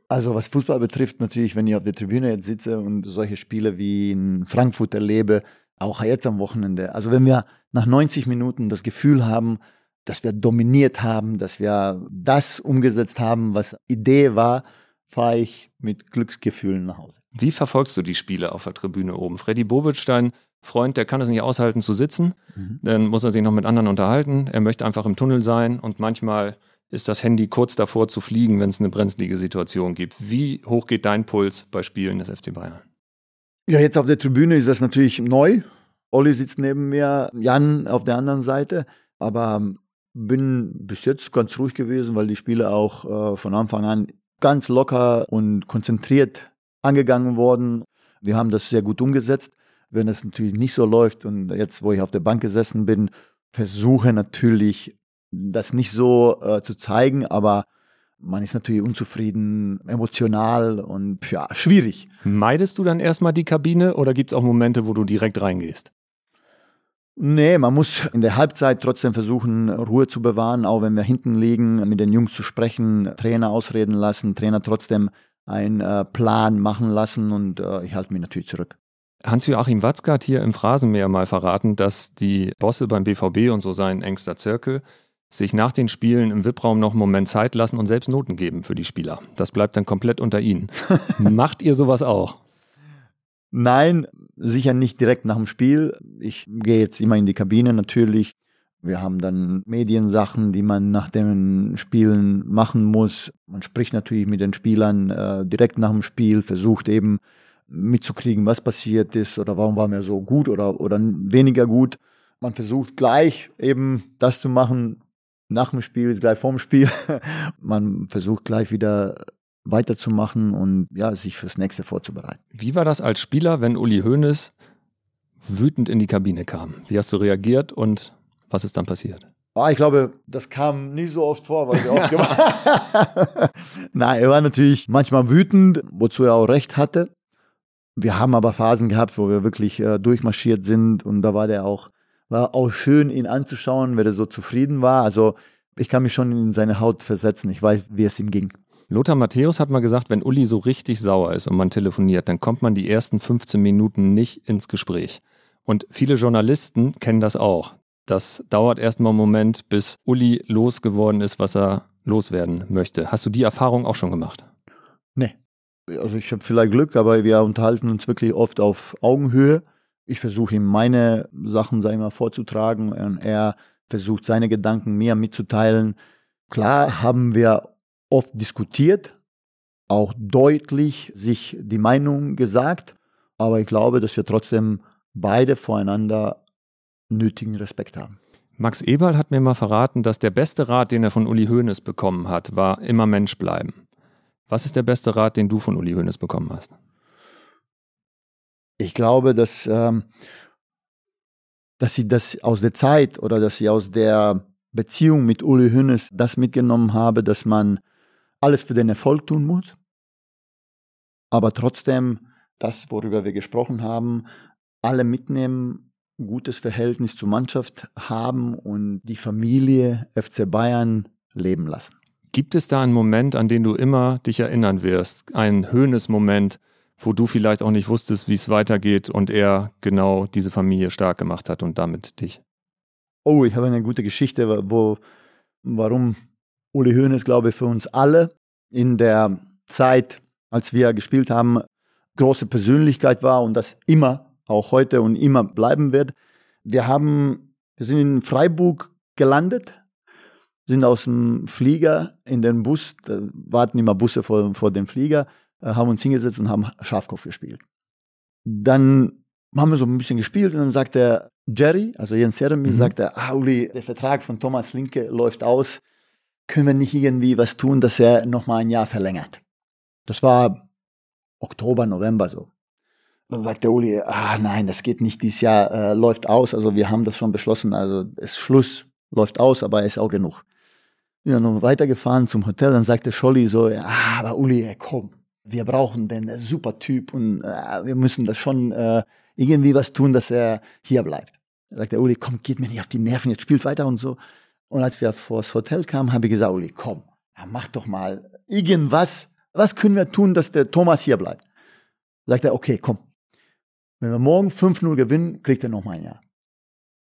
Also was Fußball betrifft, natürlich, wenn ich auf der Tribüne jetzt sitze und solche Spiele wie in Frankfurt erlebe, auch jetzt am Wochenende. Also wenn wir nach 90 Minuten das Gefühl haben, dass wir dominiert haben, dass wir das umgesetzt haben, was Idee war, fahre ich mit Glücksgefühlen nach Hause. Wie verfolgst du die Spiele auf der Tribüne oben? Freddy Bobic, dein Freund, der kann es nicht aushalten zu sitzen. Mhm. Dann muss er sich noch mit anderen unterhalten. Er möchte einfach im Tunnel sein und manchmal ist das Handy kurz davor zu fliegen, wenn es eine brenzlige Situation gibt. Wie hoch geht dein Puls bei Spielen des FC Bayern? Ja, jetzt auf der Tribüne ist das natürlich neu. Olli sitzt neben mir, Jan auf der anderen Seite. Aber ähm, bin bis jetzt ganz ruhig gewesen, weil die Spiele auch äh, von Anfang an ganz locker und konzentriert angegangen wurden. Wir haben das sehr gut umgesetzt. Wenn es natürlich nicht so läuft und jetzt, wo ich auf der Bank gesessen bin, versuche natürlich das nicht so äh, zu zeigen, aber man ist natürlich unzufrieden, emotional und ja, schwierig. Meidest du dann erstmal die Kabine oder gibt es auch Momente, wo du direkt reingehst? Nee, man muss in der Halbzeit trotzdem versuchen, Ruhe zu bewahren, auch wenn wir hinten liegen, mit den Jungs zu sprechen, Trainer ausreden lassen, Trainer trotzdem einen äh, Plan machen lassen und äh, ich halte mich natürlich zurück. Hans-Joachim Watzke hat hier im Phrasenmäher mal verraten, dass die Bosse beim BVB und so sein engster Zirkel sich nach den Spielen im VIP-Raum noch einen Moment Zeit lassen und selbst Noten geben für die Spieler. Das bleibt dann komplett unter ihnen. Macht ihr sowas auch? Nein, sicher nicht direkt nach dem Spiel. Ich gehe jetzt immer in die Kabine natürlich. Wir haben dann Mediensachen, die man nach den Spielen machen muss. Man spricht natürlich mit den Spielern äh, direkt nach dem Spiel, versucht eben mitzukriegen, was passiert ist oder warum waren wir so gut oder, oder weniger gut. Man versucht gleich eben das zu machen, nach dem Spiel, gleich vorm Spiel. Man versucht gleich wieder weiterzumachen und ja, sich fürs nächste vorzubereiten. Wie war das als Spieler, wenn Uli Hoeneß wütend in die Kabine kam? Wie hast du reagiert und was ist dann passiert? Ah, ich glaube, das kam nie so oft vor, weil wir oft gemacht Nein, er war natürlich manchmal wütend, wozu er auch recht hatte. Wir haben aber Phasen gehabt, wo wir wirklich äh, durchmarschiert sind und da war der auch, war auch schön, ihn anzuschauen, weil er so zufrieden war. Also Ich kann mich schon in seine Haut versetzen. Ich weiß, wie es ihm ging. Lothar Matthäus hat mal gesagt, wenn Uli so richtig sauer ist und man telefoniert, dann kommt man die ersten 15 Minuten nicht ins Gespräch. Und viele Journalisten kennen das auch. Das dauert erstmal einen Moment, bis Uli losgeworden ist, was er loswerden möchte. Hast du die Erfahrung auch schon gemacht? Nee. Also ich habe vielleicht Glück, aber wir unterhalten uns wirklich oft auf Augenhöhe. Ich versuche ihm meine Sachen, sag ich mal, vorzutragen und er versucht seine Gedanken mir mitzuteilen. Klar haben wir oft diskutiert, auch deutlich sich die Meinung gesagt, aber ich glaube, dass wir trotzdem beide voreinander nötigen Respekt haben. Max Eberl hat mir mal verraten, dass der beste Rat, den er von Uli Hoeneß bekommen hat, war immer Mensch bleiben. Was ist der beste Rat, den du von Uli Hoeneß bekommen hast? Ich glaube, dass, ähm, dass sie das aus der Zeit oder dass sie aus der Beziehung mit Uli Hoeneß das mitgenommen habe, dass man alles für den Erfolg tun muss, aber trotzdem das, worüber wir gesprochen haben, alle mitnehmen gutes Verhältnis zur Mannschaft haben und die Familie FC Bayern leben lassen. Gibt es da einen Moment, an den du immer dich erinnern wirst? Ein höhnes Moment, wo du vielleicht auch nicht wusstest, wie es weitergeht und er genau diese Familie stark gemacht hat und damit dich? Oh, ich habe eine gute Geschichte, wo, warum Uli Hoeneß, glaube ich, für uns alle in der Zeit, als wir gespielt haben, große Persönlichkeit war und das immer auch heute und immer bleiben wird. Wir haben, wir sind in Freiburg gelandet, sind aus dem Flieger in den Bus, warten immer Busse vor, vor dem Flieger, haben uns hingesetzt und haben Schafkopf gespielt. Dann haben wir so ein bisschen gespielt und dann sagt der Jerry, also Jens Jeremy, mhm. sagt er, ah, Uli, der Vertrag von Thomas Linke läuft aus, können wir nicht irgendwie was tun, dass er nochmal ein Jahr verlängert. Das war Oktober, November so. Dann sagt der Uli, ah nein, das geht nicht, dieses Jahr äh, läuft aus, also wir haben das schon beschlossen, also ist Schluss, läuft aus, aber ist auch genug. Wir sind noch weitergefahren zum Hotel, dann sagte Scholli so, ah, aber Uli, komm, wir brauchen den, super Typ und äh, wir müssen das schon äh, irgendwie was tun, dass er hier bleibt. Da sagt der Uli, komm, geht mir nicht auf die Nerven, jetzt spielt weiter und so. Und als wir vor das Hotel kamen, habe ich gesagt, Uli, komm, mach doch mal irgendwas. Was können wir tun, dass der Thomas hier bleibt? Sagt er, okay, komm, wenn wir morgen 5-0 gewinnen, kriegt er nochmal ein Jahr.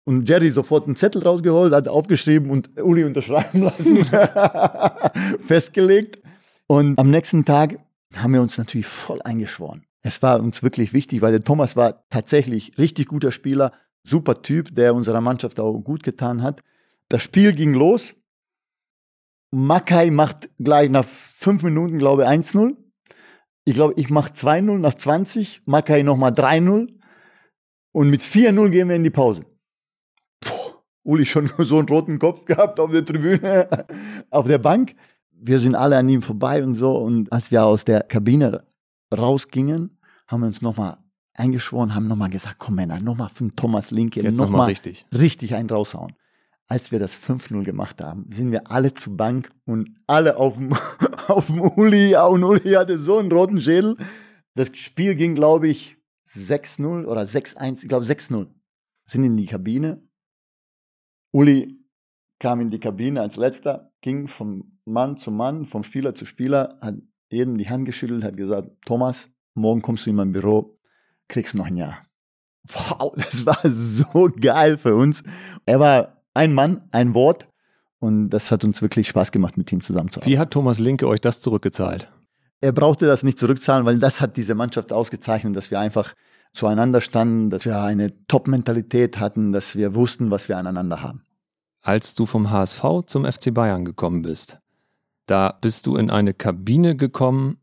Und Jerry sofort einen Zettel rausgeholt, hat aufgeschrieben und Uli unterschreiben lassen, festgelegt. Und am nächsten Tag haben wir uns natürlich voll eingeschworen. Es war uns wirklich wichtig, weil der Thomas war tatsächlich richtig guter Spieler, super Typ, der unserer Mannschaft auch gut getan hat. Das Spiel ging los. Makai macht gleich nach fünf Minuten, glaube ich, 1-0. Ich glaube, ich mache 2-0 nach 20, Makai nochmal 3-0 und mit 4-0 gehen wir in die Pause. Puh, Uli schon so einen roten Kopf gehabt auf der Tribüne, auf der Bank. Wir sind alle an ihm vorbei und so. Und als wir aus der Kabine rausgingen, haben wir uns nochmal eingeschworen, haben nochmal gesagt, komm Männer, nochmal für Thomas Linke, nochmal noch richtig. richtig einen raushauen als wir das 5-0 gemacht haben, sind wir alle zur Bank und alle auf dem, auf dem Uli. Und Uli hatte so einen roten Schädel. Das Spiel ging, glaube ich, 6-0 oder 6-1, ich glaube 6-0. Sind in die Kabine. Uli kam in die Kabine als letzter, ging vom Mann zu Mann, vom Spieler zu Spieler, hat jedem die Hand geschüttelt, hat gesagt, Thomas, morgen kommst du in mein Büro, kriegst noch ein Jahr. Wow, das war so geil für uns. Er war ein Mann, ein Wort. Und das hat uns wirklich Spaß gemacht, mit ihm zusammenzuarbeiten. Wie hat Thomas Linke euch das zurückgezahlt? Er brauchte das nicht zurückzahlen, weil das hat diese Mannschaft ausgezeichnet, dass wir einfach zueinander standen, dass wir eine Top-Mentalität hatten, dass wir wussten, was wir aneinander haben. Als du vom HSV zum FC Bayern gekommen bist, da bist du in eine Kabine gekommen,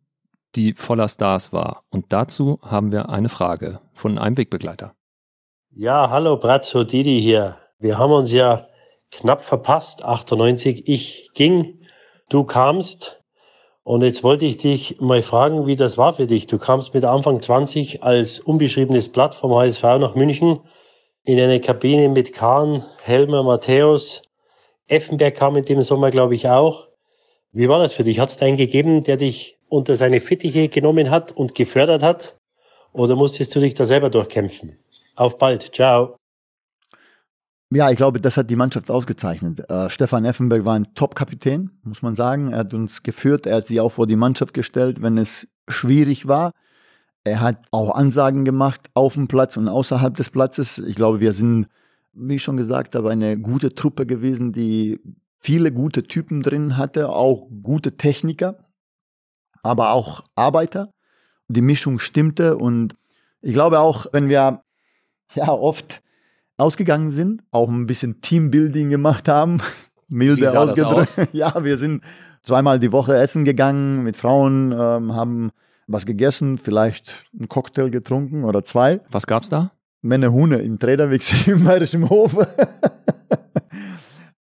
die voller Stars war. Und dazu haben wir eine Frage von einem Wegbegleiter. Ja, hallo Brazzo Didi hier. Wir haben uns ja knapp verpasst, 98. Ich ging, du kamst. Und jetzt wollte ich dich mal fragen, wie das war für dich. Du kamst mit Anfang 20 als unbeschriebenes Blatt vom HSV nach München in eine Kabine mit Kahn, Helmer, Matthäus. Effenberg kam in dem Sommer, glaube ich, auch. Wie war das für dich? Hat es einen gegeben, der dich unter seine Fittiche genommen hat und gefördert hat? Oder musstest du dich da selber durchkämpfen? Auf bald. Ciao. Ja, ich glaube, das hat die Mannschaft ausgezeichnet. Äh, Stefan Effenberg war ein Top-Kapitän, muss man sagen. Er hat uns geführt, er hat sich auch vor die Mannschaft gestellt, wenn es schwierig war. Er hat auch Ansagen gemacht auf dem Platz und außerhalb des Platzes. Ich glaube, wir sind, wie ich schon gesagt habe, eine gute Truppe gewesen, die viele gute Typen drin hatte, auch gute Techniker, aber auch Arbeiter. Die Mischung stimmte und ich glaube auch, wenn wir ja oft ausgegangen sind, auch ein bisschen Teambuilding gemacht haben, milde ausgedrückt. Ja, wir sind zweimal die Woche essen gegangen mit Frauen, ähm, haben was gegessen, vielleicht einen Cocktail getrunken oder zwei. Was gab's da? Männer Hune im Traderweg im Bayerischen Hof.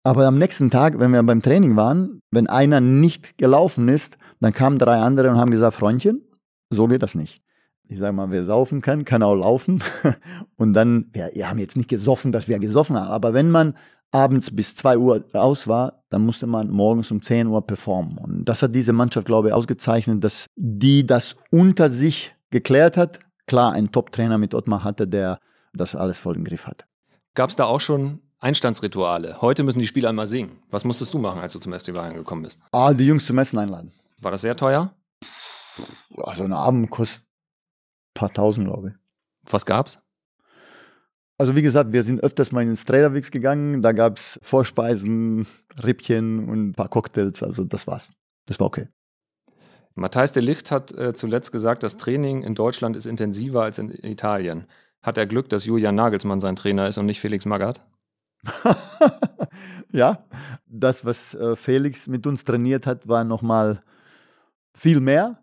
Aber am nächsten Tag, wenn wir beim Training waren, wenn einer nicht gelaufen ist, dann kamen drei andere und haben gesagt, Freundchen, so geht das nicht ich sage mal, wer saufen kann, kann auch laufen. Und dann, wir, wir haben jetzt nicht gesoffen, dass wir gesoffen haben, aber wenn man abends bis zwei Uhr aus war, dann musste man morgens um 10 Uhr performen. Und das hat diese Mannschaft, glaube ich, ausgezeichnet, dass die das unter sich geklärt hat. Klar, ein Top-Trainer mit Ottmar hatte, der das alles voll im Griff hatte. Gab es da auch schon Einstandsrituale? Heute müssen die Spieler einmal singen. Was musstest du machen, als du zum FC Bayern gekommen bist? Ah, die Jungs zum Essen einladen. War das sehr teuer? Also ein Abend kostet paar tausend, glaube ich. Was gab's? Also wie gesagt, wir sind öfters mal ins Traderwix gegangen. Da gab es Vorspeisen, Rippchen und ein paar Cocktails. Also das war's. Das war okay. Matthijs de Licht hat äh, zuletzt gesagt, das Training in Deutschland ist intensiver als in Italien. Hat er Glück, dass Julian Nagelsmann sein Trainer ist und nicht Felix Magath? ja, das, was äh, Felix mit uns trainiert hat, war nochmal viel mehr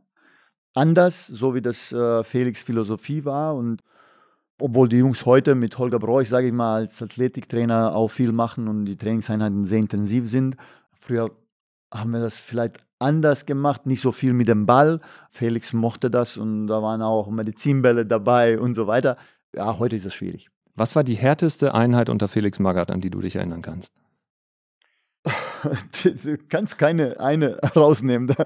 anders, so wie das äh, Felix Philosophie war. Und obwohl die Jungs heute mit Holger Broich, sage ich mal, als Athletiktrainer auch viel machen und die Trainingseinheiten sehr intensiv sind. Früher haben wir das vielleicht anders gemacht, nicht so viel mit dem Ball. Felix mochte das und da waren auch Medizinbälle dabei und so weiter. Ja, heute ist es schwierig. Was war die härteste Einheit unter Felix Magath, an die du dich erinnern kannst? du kannst keine eine rausnehmen. Da,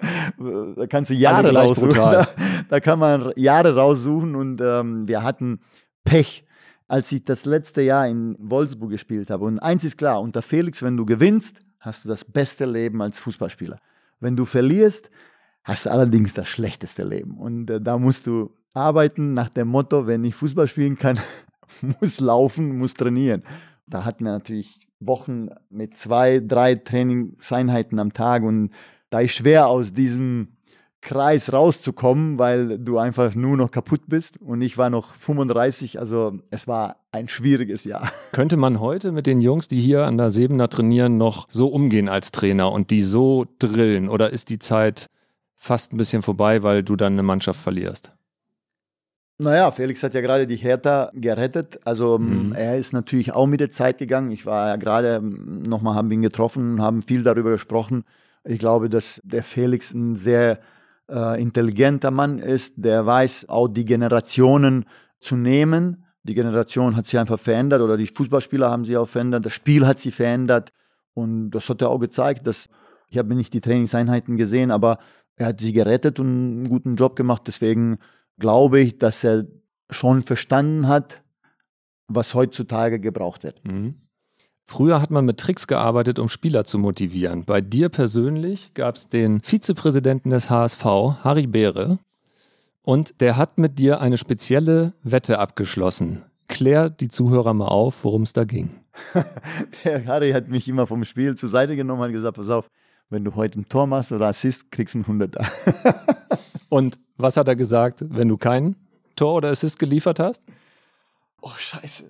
da kannst du Jahre raussuchen. Da, da, kann man Jahre raussuchen und ähm, wir hatten Pech, als ich das letzte Jahr in Wolfsburg gespielt habe. Und eins ist klar, unter Felix, wenn du gewinnst, hast du das beste Leben als Fußballspieler. Wenn du verlierst, hast du allerdings das schlechteste Leben. Und äh, da musst du arbeiten nach dem Motto, wenn ich Fußball spielen kann, muss laufen, muss trainieren. Da hatten wir natürlich Wochen mit zwei, drei Trainingseinheiten am Tag und da ist schwer aus diesem Kreis rauszukommen, weil du einfach nur noch kaputt bist und ich war noch 35, also es war ein schwieriges Jahr. Könnte man heute mit den Jungs, die hier an der Sebener trainieren, noch so umgehen als Trainer und die so drillen oder ist die Zeit fast ein bisschen vorbei, weil du dann eine Mannschaft verlierst? Naja, Felix hat ja gerade die Hertha gerettet. Also mhm. er ist natürlich auch mit der Zeit gegangen. Ich war ja gerade nochmal, haben ihn getroffen, haben viel darüber gesprochen. Ich glaube, dass der Felix ein sehr äh, intelligenter Mann ist, der weiß auch die Generationen zu nehmen. Die Generation hat sich einfach verändert oder die Fußballspieler haben sich auch verändert, das Spiel hat sich verändert und das hat er auch gezeigt, dass ich habe nicht die Trainingseinheiten gesehen, aber er hat sie gerettet und einen guten Job gemacht. Deswegen glaube ich, dass er schon verstanden hat, was heutzutage gebraucht wird. Mhm. Früher hat man mit Tricks gearbeitet, um Spieler zu motivieren. Bei dir persönlich gab es den Vizepräsidenten des HSV, Harry Beere, und der hat mit dir eine spezielle Wette abgeschlossen. Klär die Zuhörer mal auf, worum es da ging. der Harry hat mich immer vom Spiel zur Seite genommen und gesagt, pass auf, wenn du heute ein Tor machst oder Assist, kriegst du einen 100er. und was hat er gesagt, wenn du kein Tor oder Assist geliefert hast? Oh, scheiße.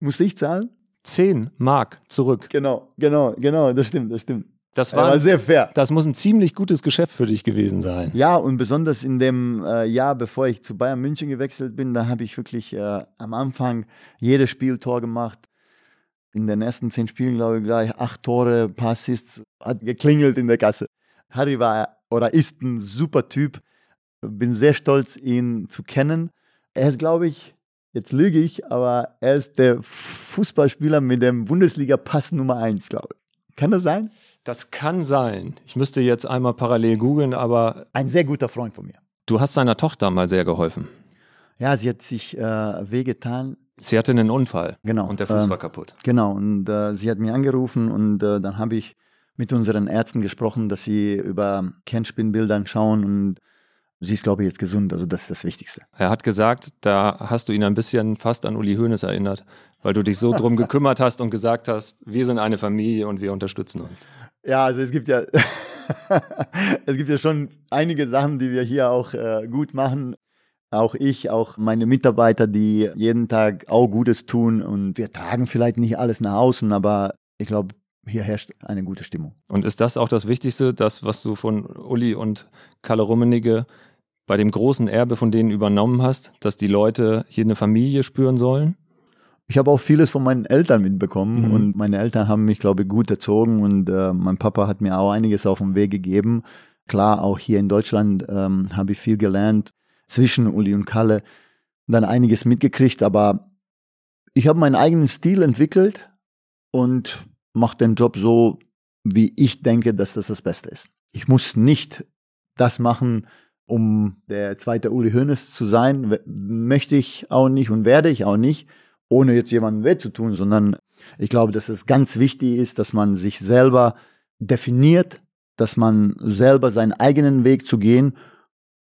Musste ich zahlen? 10 Mark zurück. Genau, genau, genau, das stimmt, das stimmt. Das war, war, sehr fair. Das muss ein ziemlich gutes Geschäft für dich gewesen sein. Ja, und besonders in dem äh, Jahr, bevor ich zu Bayern München gewechselt bin, da habe ich wirklich äh, am Anfang jedes Spiel Tor gemacht in den ersten zehn Spielen, glaube ich, gleich acht Tore, paar Assists, hat geklingelt in der Gasse. Harry war oder ist ein super Typ. Bin sehr stolz, ihn zu kennen. Er ist, glaube ich, jetzt lüge ich, aber er ist der Fußballspieler mit dem Bundesliga-Pass Nummer eins, glaube ich. Kann das sein? Das kann sein. Ich müsste jetzt einmal parallel googeln, aber. Ein sehr guter Freund von mir. Du hast seiner Tochter mal sehr geholfen. Ja, sie hat sich äh, wehgetan. Sie hatte einen Unfall. Genau. Und der Fuß Ähm, war kaputt. Genau, und äh, sie hat mir angerufen und äh, dann habe ich mit unseren Ärzten gesprochen, dass sie über Kernspinnbildern schauen und sie ist, glaube ich, jetzt gesund. Also das ist das Wichtigste. Er hat gesagt, da hast du ihn ein bisschen fast an Uli Hoeneß erinnert, weil du dich so drum gekümmert hast und gesagt hast, wir sind eine Familie und wir unterstützen uns. Ja, also es gibt ja, es gibt ja schon einige Sachen, die wir hier auch äh, gut machen. Auch ich, auch meine Mitarbeiter, die jeden Tag auch Gutes tun und wir tragen vielleicht nicht alles nach außen, aber ich glaube, hier herrscht eine gute Stimmung. Und ist das auch das Wichtigste, das, was du von Uli und Kalle Rummenigge bei dem großen Erbe von denen übernommen hast, dass die Leute hier eine Familie spüren sollen? Ich habe auch vieles von meinen Eltern mitbekommen Mhm. und meine Eltern haben mich, glaube ich, gut erzogen und äh, mein Papa hat mir auch einiges auf den Weg gegeben. Klar, auch hier in Deutschland ähm, habe ich viel gelernt zwischen Uli und Kalle, dann einiges mitgekriegt, aber ich habe meinen eigenen Stil entwickelt und mache den Job so, wie ich denke, dass das das Beste ist. Ich muss nicht das machen, um der zweite Uli Hoeneß zu sein, möchte ich auch nicht und werde ich auch nicht, ohne jetzt jemandem weh zu tun, sondern ich glaube, dass es ganz wichtig ist, dass man sich selber definiert, dass man selber seinen eigenen Weg zu gehen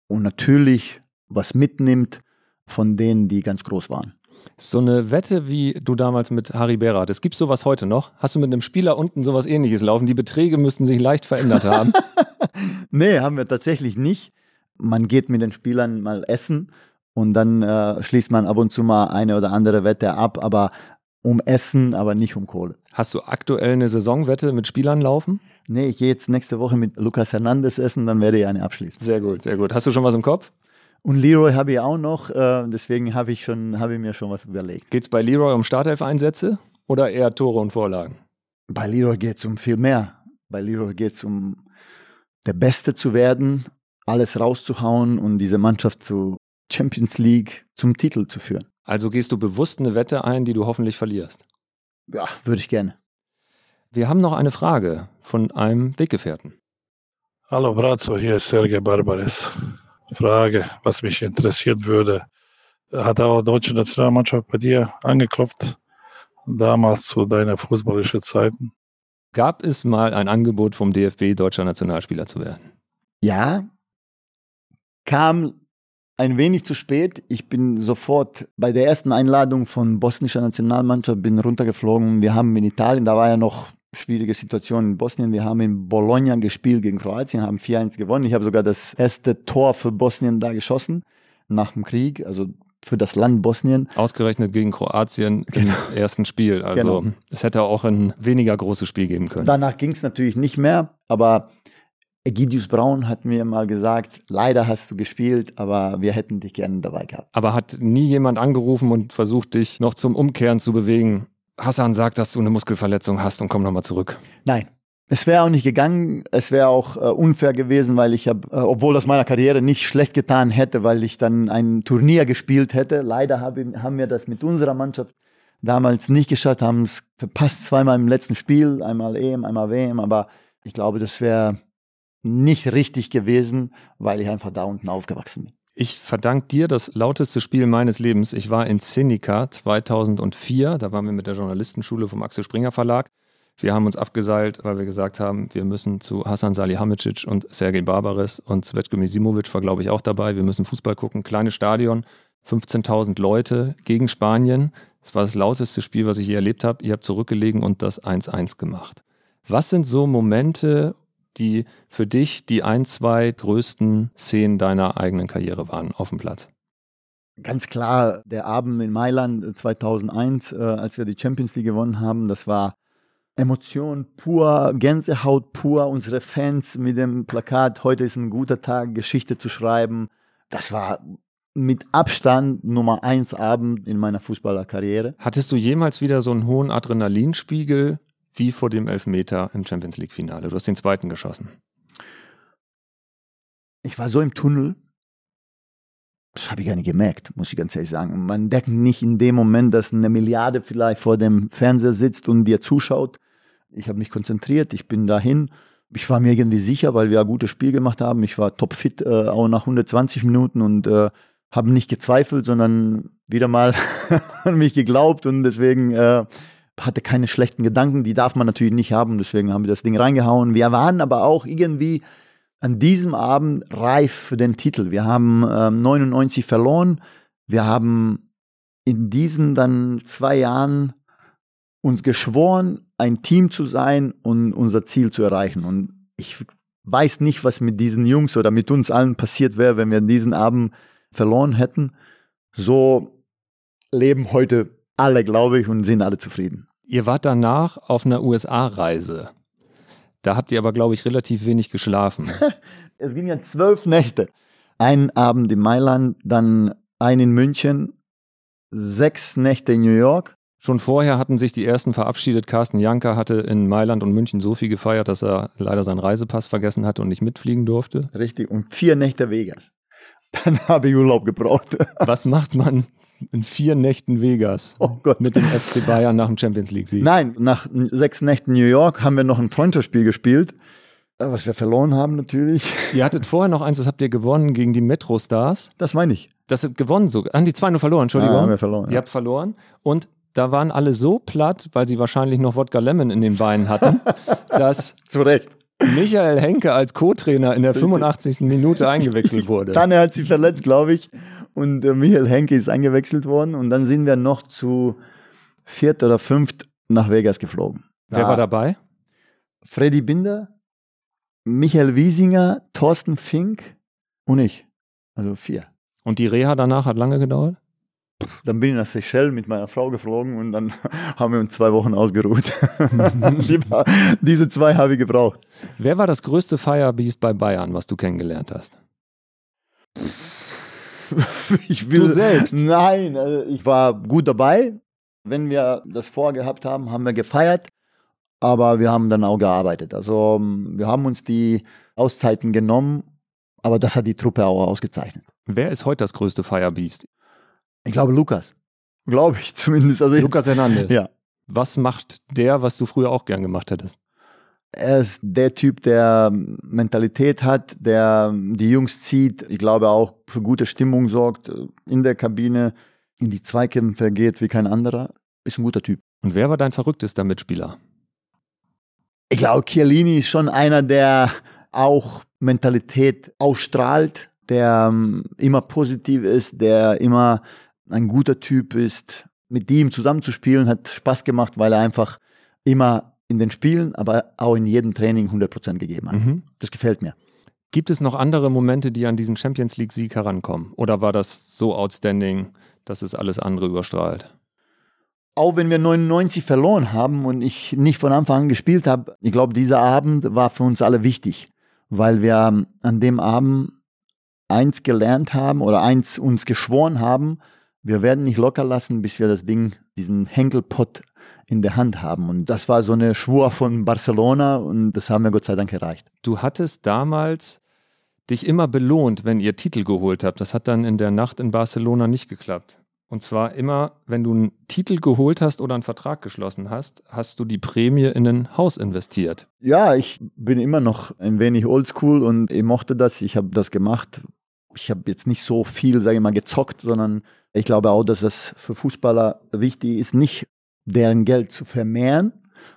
und natürlich was mitnimmt von denen, die ganz groß waren. So eine Wette, wie du damals mit Harry Behrer hattest, gibt sowas heute noch? Hast du mit einem Spieler unten sowas ähnliches laufen? Die Beträge müssten sich leicht verändert haben. Nee, haben wir tatsächlich nicht. Man geht mit den Spielern mal essen und dann äh, schließt man ab und zu mal eine oder andere Wette ab, aber um Essen, aber nicht um Kohle. Hast du aktuell eine Saisonwette mit Spielern laufen? Nee, ich gehe jetzt nächste Woche mit Lucas Hernandez essen, dann werde ich eine abschließen. Sehr gut, sehr gut. Hast du schon was im Kopf? Und Leroy habe ich auch noch, äh, deswegen habe ich, schon, habe ich mir schon was überlegt. Geht es bei Leroy um Startelf-Einsätze oder eher Tore und Vorlagen? Bei Leroy geht es um viel mehr. Bei Leroy geht es um der Beste zu werden, alles rauszuhauen und diese Mannschaft zu Champions League zum Titel zu führen. Also gehst du bewusst eine Wette ein, die du hoffentlich verlierst. Ja, würde ich gerne. Wir haben noch eine Frage von einem Weggefährten. Hallo Brazzo, hier ist Sergei Barbares. Frage, was mich interessiert würde. Hat auch die deutsche Nationalmannschaft bei dir angeklopft, damals zu deiner fußballischen Zeiten? Gab es mal ein Angebot vom DFB, deutscher Nationalspieler zu werden? Ja, kam ein wenig zu spät. Ich bin sofort bei der ersten Einladung von bosnischer Nationalmannschaft bin runtergeflogen. Wir haben in Italien, da war ja noch schwierige Situation in Bosnien. Wir haben in Bologna gespielt gegen Kroatien, haben 4-1 gewonnen. Ich habe sogar das erste Tor für Bosnien da geschossen nach dem Krieg, also für das Land Bosnien. Ausgerechnet gegen Kroatien im ersten Spiel. Also Genau. es hätte auch ein weniger großes Spiel geben können. Danach ging es natürlich nicht mehr, aber Egidius Braun hat mir mal gesagt, leider hast du gespielt, aber wir hätten dich gerne dabei gehabt. Aber hat nie jemand angerufen und versucht, dich noch zum Umkehren zu bewegen? Hassan sagt, dass du eine Muskelverletzung hast und komm nochmal zurück. Nein. Es wäre auch nicht gegangen. Es wäre auch äh, unfair gewesen, weil ich habe, äh, obwohl das meiner Karriere nicht schlecht getan hätte, weil ich dann ein Turnier gespielt hätte. Leider hab, haben wir das mit unserer Mannschaft damals nicht geschafft, haben es verpasst zweimal im letzten Spiel, einmal EM, einmal WM. Aber ich glaube, das wäre nicht richtig gewesen, weil ich einfach da unten aufgewachsen bin. Ich verdanke dir das lauteste Spiel meines Lebens. Ich war in Zenica 2004. Da waren wir mit der Journalistenschule vom Axel Springer Verlag. Wir haben uns abgeseilt, weil wir gesagt haben, wir müssen zu Hasan Salihamidzic und Sergej Barbares und Svetko Misimovic war, glaube ich, auch dabei. Wir müssen Fußball gucken. Kleines Stadion, 15.000 Leute gegen Spanien. Es war das lauteste Spiel, was ich je erlebt habe. Ihr habt zurückgelegen und das 1-1 gemacht. Was sind so Momente, die für dich die ein, zwei größten Szenen deiner eigenen Karriere waren auf dem Platz? Ganz klar, der Abend in Mailand äh, 2001, äh, als wir die Champions League gewonnen haben, das war Emotion pur, Gänsehaut pur, unsere Fans mit dem Plakat, heute ist ein guter Tag, Geschichte zu schreiben. Das war mit Abstand Nummer eins Abend in meiner Fußballerkarriere. Hattest du jemals wieder so einen hohen Adrenalinspiegel wie vor dem Elfmeter im Champions League-Finale? Du hast den zweiten geschossen. Ich war so im Tunnel, das habe ich gar nicht gemerkt, muss ich ganz ehrlich sagen. Man denkt nicht in dem Moment, dass eine Milliarde vielleicht vor dem Fernseher sitzt und dir zuschaut. Ich habe mich konzentriert, ich bin dahin. Ich war mir irgendwie sicher, weil wir ein gutes Spiel gemacht haben. Ich war topfit, äh, auch nach 120 Minuten und äh, haben nicht gezweifelt, sondern wieder mal an mich geglaubt und deswegen äh, hatte keine schlechten Gedanken. Die darf man natürlich nicht haben, deswegen haben wir das Ding reingehauen. Wir waren aber auch irgendwie an diesem Abend reif für den Titel. Wir haben ähm, 99 verloren. Wir haben in diesen dann zwei Jahren uns geschworen, ein Team zu sein und unser Ziel zu erreichen. Und ich weiß nicht, was mit diesen Jungs oder mit uns allen passiert wäre, wenn wir diesen Abend verloren hätten. So leben heute alle, glaube ich, und sind alle zufrieden. Ihr wart danach auf einer USA-Reise. Da habt ihr aber, glaube ich, relativ wenig geschlafen. es ging ja zwölf Nächte. Ein Abend in Mailand, dann ein in München, sechs Nächte in New York. Schon vorher hatten sich die ersten verabschiedet. Carsten Janker hatte in Mailand und München so viel gefeiert, dass er leider seinen Reisepass vergessen hatte und nicht mitfliegen durfte. Richtig, und vier Nächte Vegas. Dann habe ich Urlaub gebraucht. Was macht man in vier Nächten Vegas oh Gott. mit dem FC Bayern nach dem Champions League-Sieg? Nein, nach sechs Nächten New York haben wir noch ein Freundschaftsspiel gespielt, was wir verloren haben natürlich. Ihr hattet vorher noch eins, das habt ihr gewonnen gegen die Metro Stars. Das meine ich. Das hat gewonnen so. An die zwei nur verloren, Entschuldigung. Ja, haben wir verloren. Ihr Ja. habt verloren und da waren alle so platt, weil sie wahrscheinlich noch Wodka Lemon in den Beinen hatten, dass Zu Recht. Michael Henke als Co-Trainer in der 85. Minute eingewechselt wurde. Tanne hat sie verletzt, glaube ich. Und äh, Michael Henke ist eingewechselt worden. Und dann sind wir noch zu viert oder fünft nach Vegas geflogen. Wer war dabei? Freddy Binder, Michael Wiesinger, Thorsten Fink und ich. Also vier. Und die Reha danach hat lange gedauert? Dann bin ich nach Seychelles mit meiner Frau geflogen und dann haben wir uns zwei Wochen ausgeruht. Die Diese zwei habe ich gebraucht. Wer war das größte Firebeast bei Bayern, was du kennengelernt hast? Ich will, Du selbst? Nein, also ich war gut dabei. Wenn wir das vorgehabt haben, haben wir gefeiert, aber wir haben dann auch gearbeitet. Also ähm, wir haben uns die Auszeiten genommen, aber das hat die Truppe auch ausgezeichnet. Wer ist heute das größte Firebeast? Ich glaube Lukas. Glaube ich zumindest. Also Lukas Hernandez. Ja. Was macht der, was du früher auch gern gemacht hättest? Er ist der Typ, der Mentalität hat, der die Jungs zieht. Ich glaube auch für gute Stimmung sorgt in der Kabine, in die Zweikämpfe geht wie kein anderer. Ist ein guter Typ. Und wer war dein verrücktester Mitspieler? Ich glaube, Chiellini ist schon einer, der auch Mentalität ausstrahlt, der ähm, immer positiv ist, der immer ein guter Typ ist. Mit ihm zusammenzuspielen hat Spaß gemacht, weil er einfach immer in den Spielen, aber auch in jedem Training 100% gegeben hat. Mhm. Das gefällt mir. Gibt es noch andere Momente, die an diesen Champions League-Sieg herankommen? Oder war das so outstanding, dass es alles andere überstrahlt? Auch wenn wir 99 verloren haben und ich nicht von Anfang an gespielt habe, ich glaube, dieser Abend war für uns alle wichtig, weil wir an dem Abend eins gelernt haben oder eins uns geschworen haben, wir werden nicht locker lassen, bis wir das Ding, diesen Henkelpott in der Hand haben. Und das war so eine Schwur von Barcelona und das haben wir Gott sei Dank erreicht. Du hattest damals dich immer belohnt, wenn ihr Titel geholt habt. Das hat dann in der Nacht in Barcelona nicht geklappt. Und zwar immer, wenn du einen Titel geholt hast oder einen Vertrag geschlossen hast, hast du die Prämie in ein Haus investiert. Ja, ich bin immer noch ein wenig oldschool und ich mochte das. Ich habe das gemacht. Ich habe jetzt nicht so viel, sage ich mal, gezockt, sondern ich glaube auch, dass das für Fußballer wichtig ist, nicht deren Geld zu vermehren,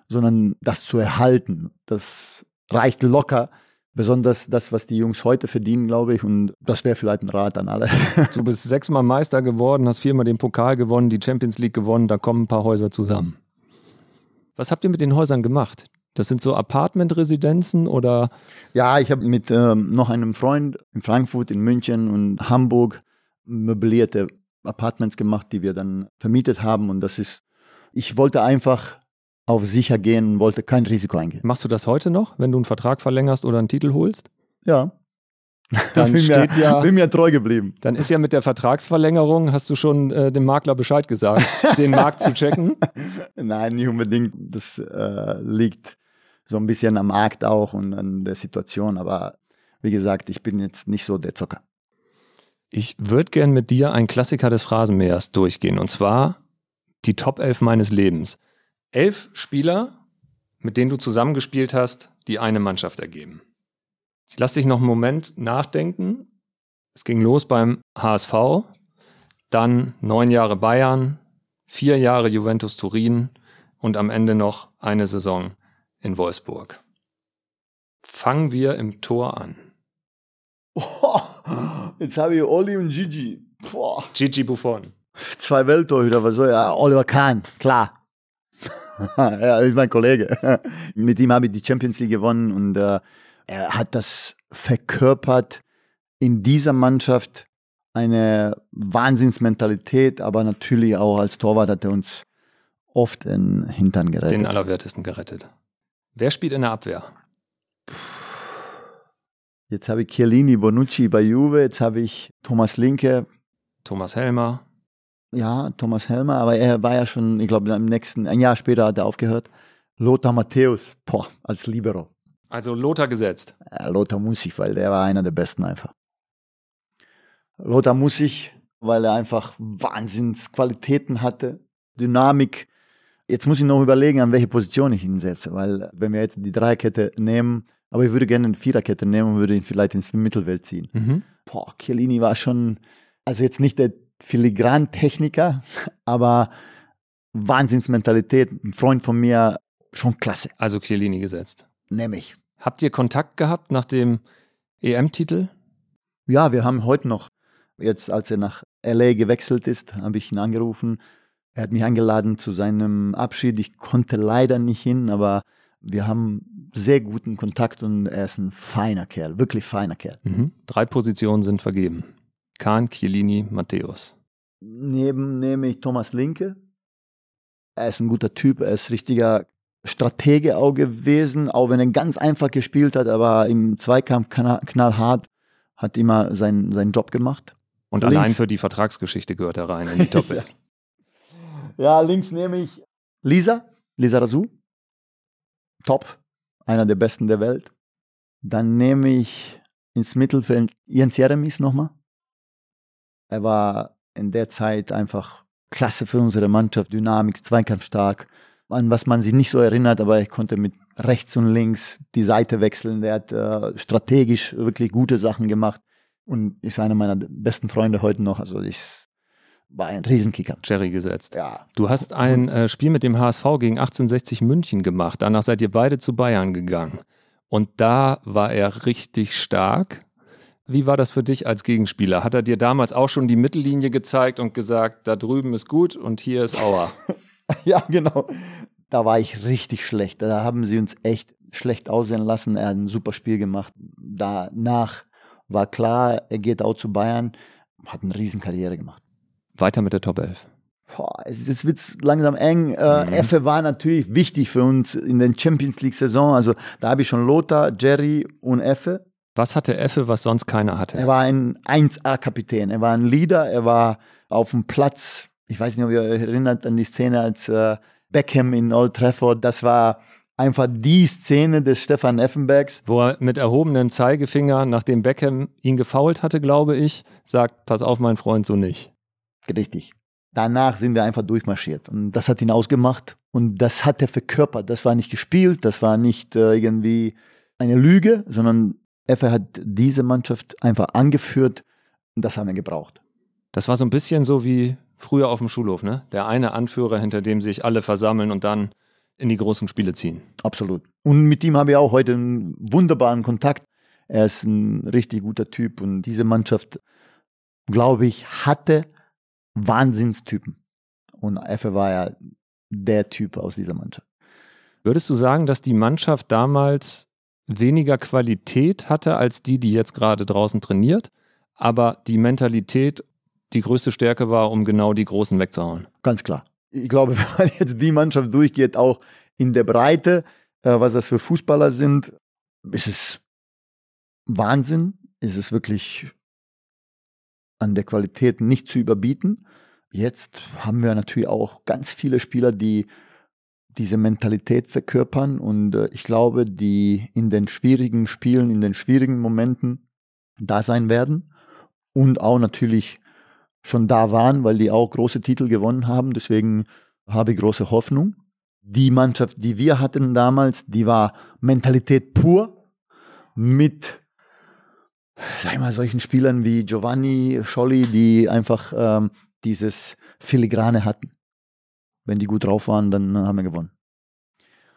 sondern das zu erhalten. Das reicht locker. Besonders das, was die Jungs heute verdienen, glaube ich. Und das wäre vielleicht ein Rat an alle. Du bist sechsmal Meister geworden, hast viermal den Pokal gewonnen, die Champions League gewonnen, da kommen ein paar Häuser zusammen. Was habt ihr mit den Häusern gemacht? Das sind so Apartment-Residenzen oder Ja, ich habe mit ähm, noch einem Freund in Frankfurt, in München und Hamburg möblierte Apartments gemacht, die wir dann vermietet haben. Und das ist, ich wollte einfach auf sicher gehen und wollte kein Risiko eingehen. machst du das heute noch, wenn du einen Vertrag verlängerst oder einen Titel holst? Ja. Dann bin, steht mir, ja- bin mir treu geblieben. Dann ist ja mit der Vertragsverlängerung, hast du schon äh, dem Makler Bescheid gesagt, den Markt zu checken. Nein, nicht unbedingt. Das äh, liegt so ein bisschen am Markt auch und an der Situation. Aber wie gesagt, ich bin jetzt nicht so der Zocker. Ich würde gern mit dir einen Klassiker des Phrasenmähers durchgehen und zwar die Top 11 meines Lebens. Elf Spieler, mit denen du zusammengespielt hast, die eine Mannschaft ergeben. Ich lasse dich noch einen Moment nachdenken. Es ging los beim HSV, dann neun Jahre Bayern, vier Jahre Juventus Turin und am Ende noch eine Saison in Wolfsburg. Fangen wir im Tor an. Oh, jetzt habe ich Olli und Gigi. Boah. Gigi Buffon. Zwei Welttorhüter, was soll ja, Oliver Kahn, klar. ja, ist mein Kollege. Mit ihm habe ich die Champions League gewonnen und äh, er hat das verkörpert in dieser Mannschaft eine Wahnsinnsmentalität, aber natürlich auch als Torwart hat er uns oft den Hintern gerettet. Den Allerwertesten gerettet. Wer spielt in der Abwehr? Jetzt habe ich Chiellini, Bonucci bei Juve, jetzt habe ich Thomas Linke. Thomas Helmer. Ja, Thomas Helmer, aber er war ja schon, ich glaube, im nächsten, ein Jahr später hat er aufgehört. Lothar Matthäus, boah, als Libero. Also Lothar gesetzt. Ja, Lothar muss ich, weil der war einer der besten einfach. Lothar muss ich, weil er einfach Wahnsinnsqualitäten hatte, Dynamik. Jetzt muss ich noch überlegen, an welche Position ich ihn setze, weil wenn wir jetzt die Dreierkette nehmen, aber ich würde gerne eine Viererkette nehmen und würde ihn vielleicht ins Mittelfeld ziehen. Mhm. Boah, Chiellini war schon, also jetzt nicht der Filigran-Techniker, aber Wahnsinnsmentalität, ein Freund von mir, schon klasse. Also Chiellini gesetzt. Nehme ich. Habt ihr Kontakt gehabt nach dem EM-Titel? Ja, wir haben heute noch, jetzt als er nach LA gewechselt ist, habe ich ihn angerufen. Er hat mich eingeladen zu seinem Abschied. Ich konnte leider nicht hin, aber wir haben sehr guten Kontakt und er ist ein feiner Kerl, wirklich feiner Kerl. Mhm. Drei Positionen sind vergeben. Kahn, Chiellini, Matthäus. Neben nehme ich Thomas Linke. Er ist ein guter Typ, er ist richtiger Stratege auch gewesen, auch wenn er ganz einfach gespielt hat, aber im Zweikampf knallhart hat immer seinen, seinen Job gemacht. Und links. allein für die Vertragsgeschichte gehört er rein in die Top ja. Ja, links nehme ich Lisa, Lisa Razou. Top, einer der besten der Welt. Dann nehme ich ins Mittelfeld Jens Jeremies nochmal. Er war in der Zeit einfach klasse für unsere Mannschaft, Dynamik, zweikampfstark, an was man sich nicht so erinnert, aber er konnte mit rechts und links die Seite wechseln. Der hat äh, strategisch wirklich gute Sachen gemacht und ist einer meiner besten Freunde heute noch. Also ich war ein Riesenkicker. Jerry gesetzt. Ja. Du hast ein äh, Spiel mit dem HSV gegen 1860 München gemacht. Danach seid ihr beide zu Bayern gegangen. Und da war er richtig stark. Wie war das für dich als Gegenspieler? Hat er dir damals auch schon die Mittellinie gezeigt und gesagt, da drüben ist gut und hier ist Auer? ja, genau. Da war ich richtig schlecht. Da haben sie uns echt schlecht aussehen lassen. Er hat ein super Spiel gemacht. Danach war klar, er geht auch zu Bayern, hat eine Riesenkarriere gemacht. Weiter mit der Top 11. Boah, es wird langsam eng. Äh, mhm. Effe war natürlich wichtig für uns in der Champions League Saison. Also da habe ich schon Lothar, Jerry und Effe. Was hatte Effe, was sonst keiner hatte? Er war ein 1A-Kapitän. Er war ein Leader. Er war auf dem Platz. Ich weiß nicht, ob ihr euch erinnert an die Szene als äh, Beckham in Old Trafford. Das war einfach die Szene des Stefan Effenbergs. Wo er mit erhobenem Zeigefinger, nachdem Beckham ihn gefault hatte, glaube ich, sagt, pass auf, mein Freund, so nicht. Richtig. Danach sind wir einfach durchmarschiert. Und das hat ihn ausgemacht. Und das hat er verkörpert. Das war nicht gespielt, das war nicht äh, irgendwie eine Lüge, sondern Effe hat diese Mannschaft einfach angeführt und das haben wir gebraucht. Das war so ein bisschen so wie früher auf dem Schulhof, ne? Der eine Anführer, hinter dem sich alle versammeln und dann in die großen Spiele ziehen. Absolut. Und mit ihm habe ich auch heute einen wunderbaren Kontakt. Er ist ein richtig guter Typ und diese Mannschaft, glaube ich, hatte Wahnsinnstypen. Und Effe war ja der Typ aus dieser Mannschaft. Würdest du sagen, dass die Mannschaft damals weniger Qualität hatte als die, die jetzt gerade draußen trainiert, aber die Mentalität die größte Stärke war, um genau die Großen wegzuhauen. Ganz klar. Ich glaube, wenn man jetzt die Mannschaft durchgeht, auch in der Breite, äh, was das für Fußballer sind, ist es Wahnsinn. Ist es wirklich an der Qualität nicht zu überbieten. Jetzt haben wir natürlich auch ganz viele Spieler, die diese Mentalität verkörpern und äh, ich glaube, die in den schwierigen Spielen, in den schwierigen Momenten da sein werden und auch natürlich schon da waren, weil die auch große Titel gewonnen haben. Deswegen habe ich große Hoffnung. Die Mannschaft, die wir hatten damals, die war Mentalität pur mit sag ich mal, solchen Spielern wie Giovanni, Scholli, die einfach ähm, dieses Filigrane hatten. Wenn die gut drauf waren, dann haben wir gewonnen.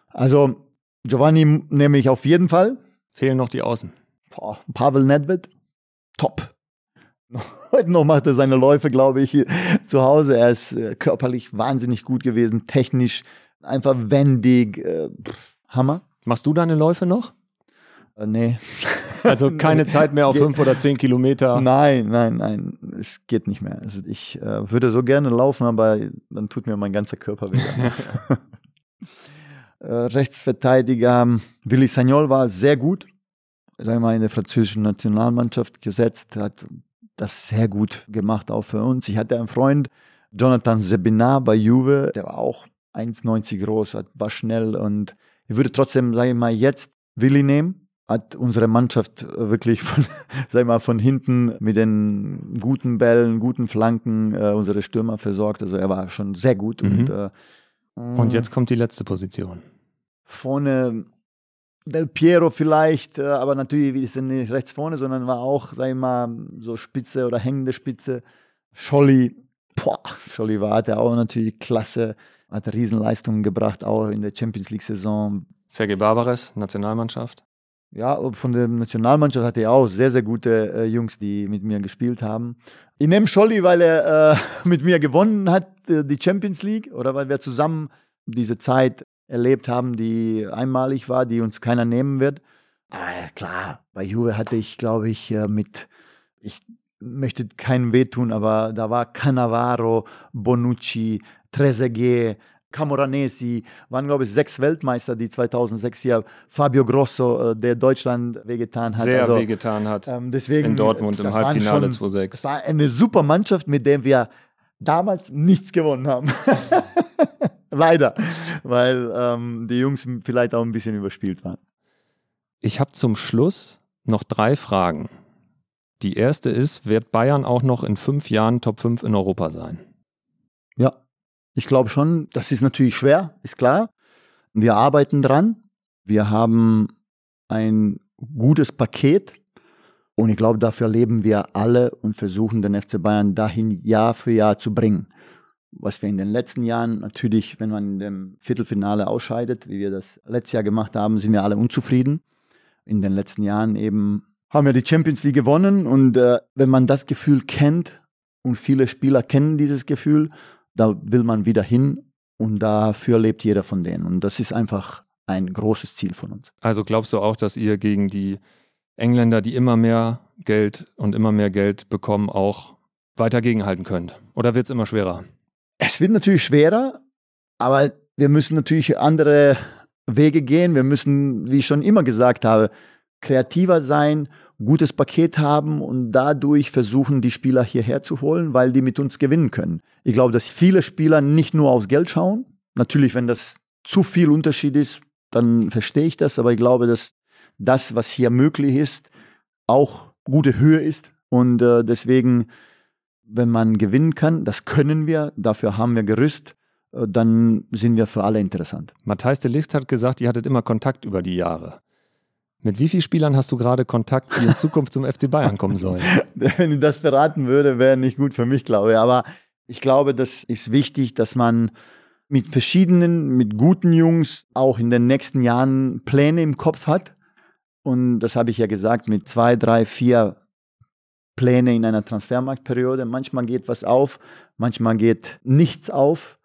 Also Giovanni nehme ich auf jeden Fall. Fehlen noch die Außen. Boah, Pavel Nedved, top. Heute noch macht er seine Läufe, glaube ich, zu Hause. Er ist äh, körperlich wahnsinnig gut gewesen, technisch einfach wendig. Äh, Hammer. Machst du deine Läufe noch? Äh, nee. Also keine Zeit mehr auf fünf oder zehn Kilometer. Nein, nein, nein, es geht nicht mehr. Also ich äh, würde so gerne laufen, aber dann tut mir mein ganzer Körper weh. äh, Rechtsverteidiger ähm, Willi Sagnol war sehr gut. Sagen wir mal, in der französischen Nationalmannschaft gesetzt, hat das sehr gut gemacht, auch für uns. Ich hatte einen Freund, Jonathan Sebinar bei Juve, der war auch 1,90 groß, war schnell und ich würde trotzdem, sage ich mal, jetzt Willi nehmen. Hat unsere Mannschaft wirklich von, sag mal, von hinten mit den guten Bällen, guten Flanken äh, unsere Stürmer versorgt. Also er war schon sehr gut. Mhm. Und, äh, Und jetzt kommt die letzte Position. vorne Del Piero vielleicht, äh, aber natürlich ist er nicht rechts vorne, sondern war auch, sag ich mal, so Spitze oder hängende Spitze. Scholli, boah, Scholli war, hat er auch natürlich klasse, hat Riesenleistungen gebracht, auch in der Champions League-Saison. Sergei Barbares, Nationalmannschaft. Ja, von der Nationalmannschaft hatte er auch sehr, sehr gute äh, Jungs, die mit mir gespielt haben. Ich nehme Scholli, weil er äh, mit mir gewonnen hat, äh, die Champions League, oder weil wir zusammen diese Zeit erlebt haben, die einmalig war, die uns keiner nehmen wird. Aber klar, bei Juve hatte ich, glaube ich, äh, mit, ich möchte keinem wehtun, aber da war Cannavaro, Bonucci, Trezeguet, Camoranesi, waren, glaube ich, sechs Weltmeister, die 2006 hier, Fabio Grosso, äh, der Deutschland wehgetan hat. Sehr also, wehgetan hat. ähm, deswegen, in Dortmund im das waren Halbfinale schon- 2-6. Es war eine super Mannschaft, mit der wir damals nichts gewonnen haben. Leider, weil ähm, die Jungs vielleicht auch ein bisschen überspielt waren. Ich habe zum Schluss noch drei Fragen. Die erste ist, wird Bayern auch noch in fünf Jahren Top 5 in Europa sein? Ja, ich glaube schon, das ist natürlich schwer, ist klar. Wir arbeiten dran. Wir haben ein gutes Paket und ich glaube, dafür leben wir alle und versuchen den FC Bayern dahin Jahr für Jahr zu bringen. Was wir in den letzten Jahren natürlich, wenn man in dem Viertelfinale ausscheidet, wie wir das letztes Jahr gemacht haben, sind wir alle unzufrieden. In den letzten Jahren eben haben wir die Champions League gewonnen und äh, wenn man das Gefühl kennt und viele Spieler kennen dieses Gefühl, da will man wieder hin und dafür lebt jeder von denen. Und das ist einfach ein großes Ziel von uns. Also glaubst du auch, dass ihr gegen die Engländer, die immer mehr Geld und immer mehr Geld bekommen, auch weiter gegenhalten könnt? Oder wird es immer schwerer? Es wird natürlich schwerer, aber wir müssen natürlich andere Wege gehen. Wir müssen, wie ich schon immer gesagt habe, kreativer sein, gutes Paket haben und dadurch versuchen, die Spieler hierher zu holen, weil die mit uns gewinnen können. Ich glaube, dass viele Spieler nicht nur aufs Geld schauen. Natürlich, wenn das zu viel Unterschied ist, dann verstehe ich das, aber ich glaube, dass das, was hier möglich ist, auch gute Höhe ist. Und äh, deswegen, wenn man gewinnen kann, das können wir, dafür haben wir Gerüst, äh, dann sind wir für alle interessant. Matthijs de Licht hat gesagt, ihr hattet immer Kontakt über die Jahre. Mit wie vielen Spielern hast du gerade Kontakt, die in Zukunft zum FC Bayern kommen sollen? Wenn ich das beraten würde, wäre nicht gut für mich, glaube ich. Aber ich glaube, das ist wichtig, dass man mit verschiedenen, mit guten Jungs auch in den nächsten Jahren Pläne im Kopf hat. Und das habe ich ja gesagt, mit zwei, drei, vier Pläne in einer Transfermarktperiode. Manchmal geht was auf, manchmal geht nichts auf.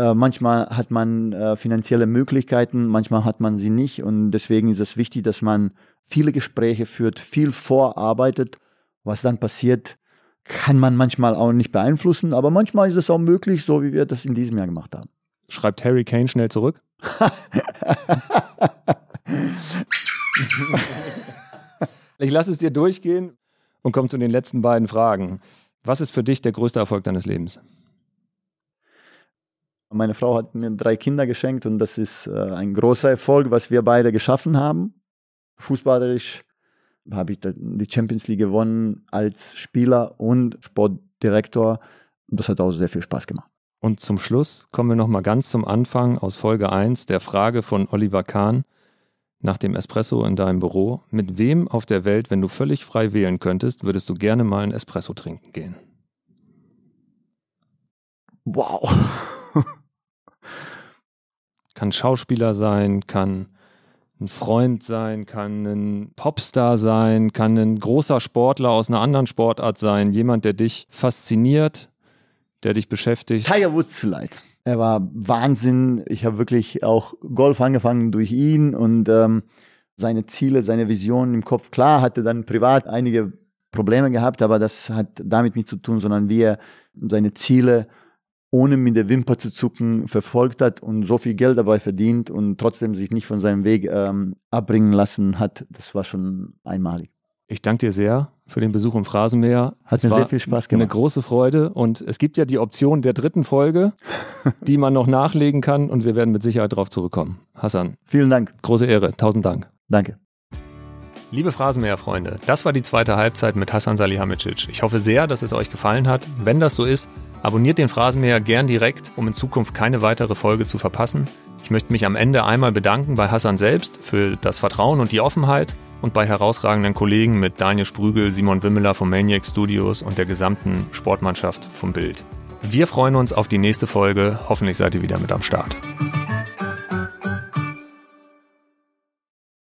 Äh, manchmal hat man äh, finanzielle Möglichkeiten, manchmal hat man sie nicht. Und deswegen ist es wichtig, dass man viele Gespräche führt, viel vorarbeitet. Was dann passiert, kann man manchmal auch nicht beeinflussen, aber manchmal ist es auch möglich, so wie wir das in diesem Jahr gemacht haben. Schreibt Harry Kane schnell zurück? Ich lasse es dir durchgehen und komme zu den letzten beiden Fragen. Was ist für dich der größte Erfolg deines Lebens? Meine Frau hat mir drei Kinder geschenkt und das ist äh, ein großer Erfolg, was wir beide geschaffen haben. Fußballerisch habe ich die Champions League gewonnen als Spieler und Sportdirektor. Das hat auch sehr viel Spaß gemacht. Und zum Schluss kommen wir nochmal ganz zum Anfang aus Folge 1 der Frage von Oliver Kahn. nach dem Espresso in deinem Büro, mit wem auf der Welt, wenn du völlig frei wählen könntest, würdest du gerne mal ein Espresso trinken gehen? Wow. Kann Schauspieler sein, kann ein Freund sein, kann ein Popstar sein, kann ein großer Sportler aus einer anderen Sportart sein, jemand, der dich fasziniert, der dich beschäftigt. Tiger Woods vielleicht. Er war Wahnsinn. Ich habe wirklich auch Golf angefangen durch ihn und ähm, seine Ziele, seine Visionen im Kopf. Klar, hatte dann privat einige Probleme gehabt, aber das hat damit nichts zu tun, sondern wie er seine Ziele ohne mit der Wimper zu zucken verfolgt hat und so viel Geld dabei verdient und trotzdem sich nicht von seinem Weg ähm, abbringen lassen hat. Das war schon einmalig. Ich danke dir sehr für den Besuch im Phrasenmäher. Hat es mir sehr viel Spaß gemacht. Eine große Freude und es gibt ja die Option der dritten Folge, die man noch nachlegen kann und wir werden mit Sicherheit darauf zurückkommen. Hassan. Vielen Dank. Große Ehre. Tausend Dank. Danke. Liebe Phrasenmäher-Freunde, das war die zweite Halbzeit mit Hassan Salihamidzic. Ich hoffe sehr, dass es euch gefallen hat. Wenn das so ist, abonniert den Phrasenmäher gern direkt, um in Zukunft keine weitere Folge zu verpassen. Ich möchte mich am Ende einmal bedanken bei Hassan selbst für das Vertrauen und die Offenheit und bei herausragenden Kollegen mit Daniel Sprügel, Simon Wimmeler vom Maniac Studios und der gesamten Sportmannschaft vom Bild. Wir freuen uns auf die nächste Folge. Hoffentlich seid ihr wieder mit am Start.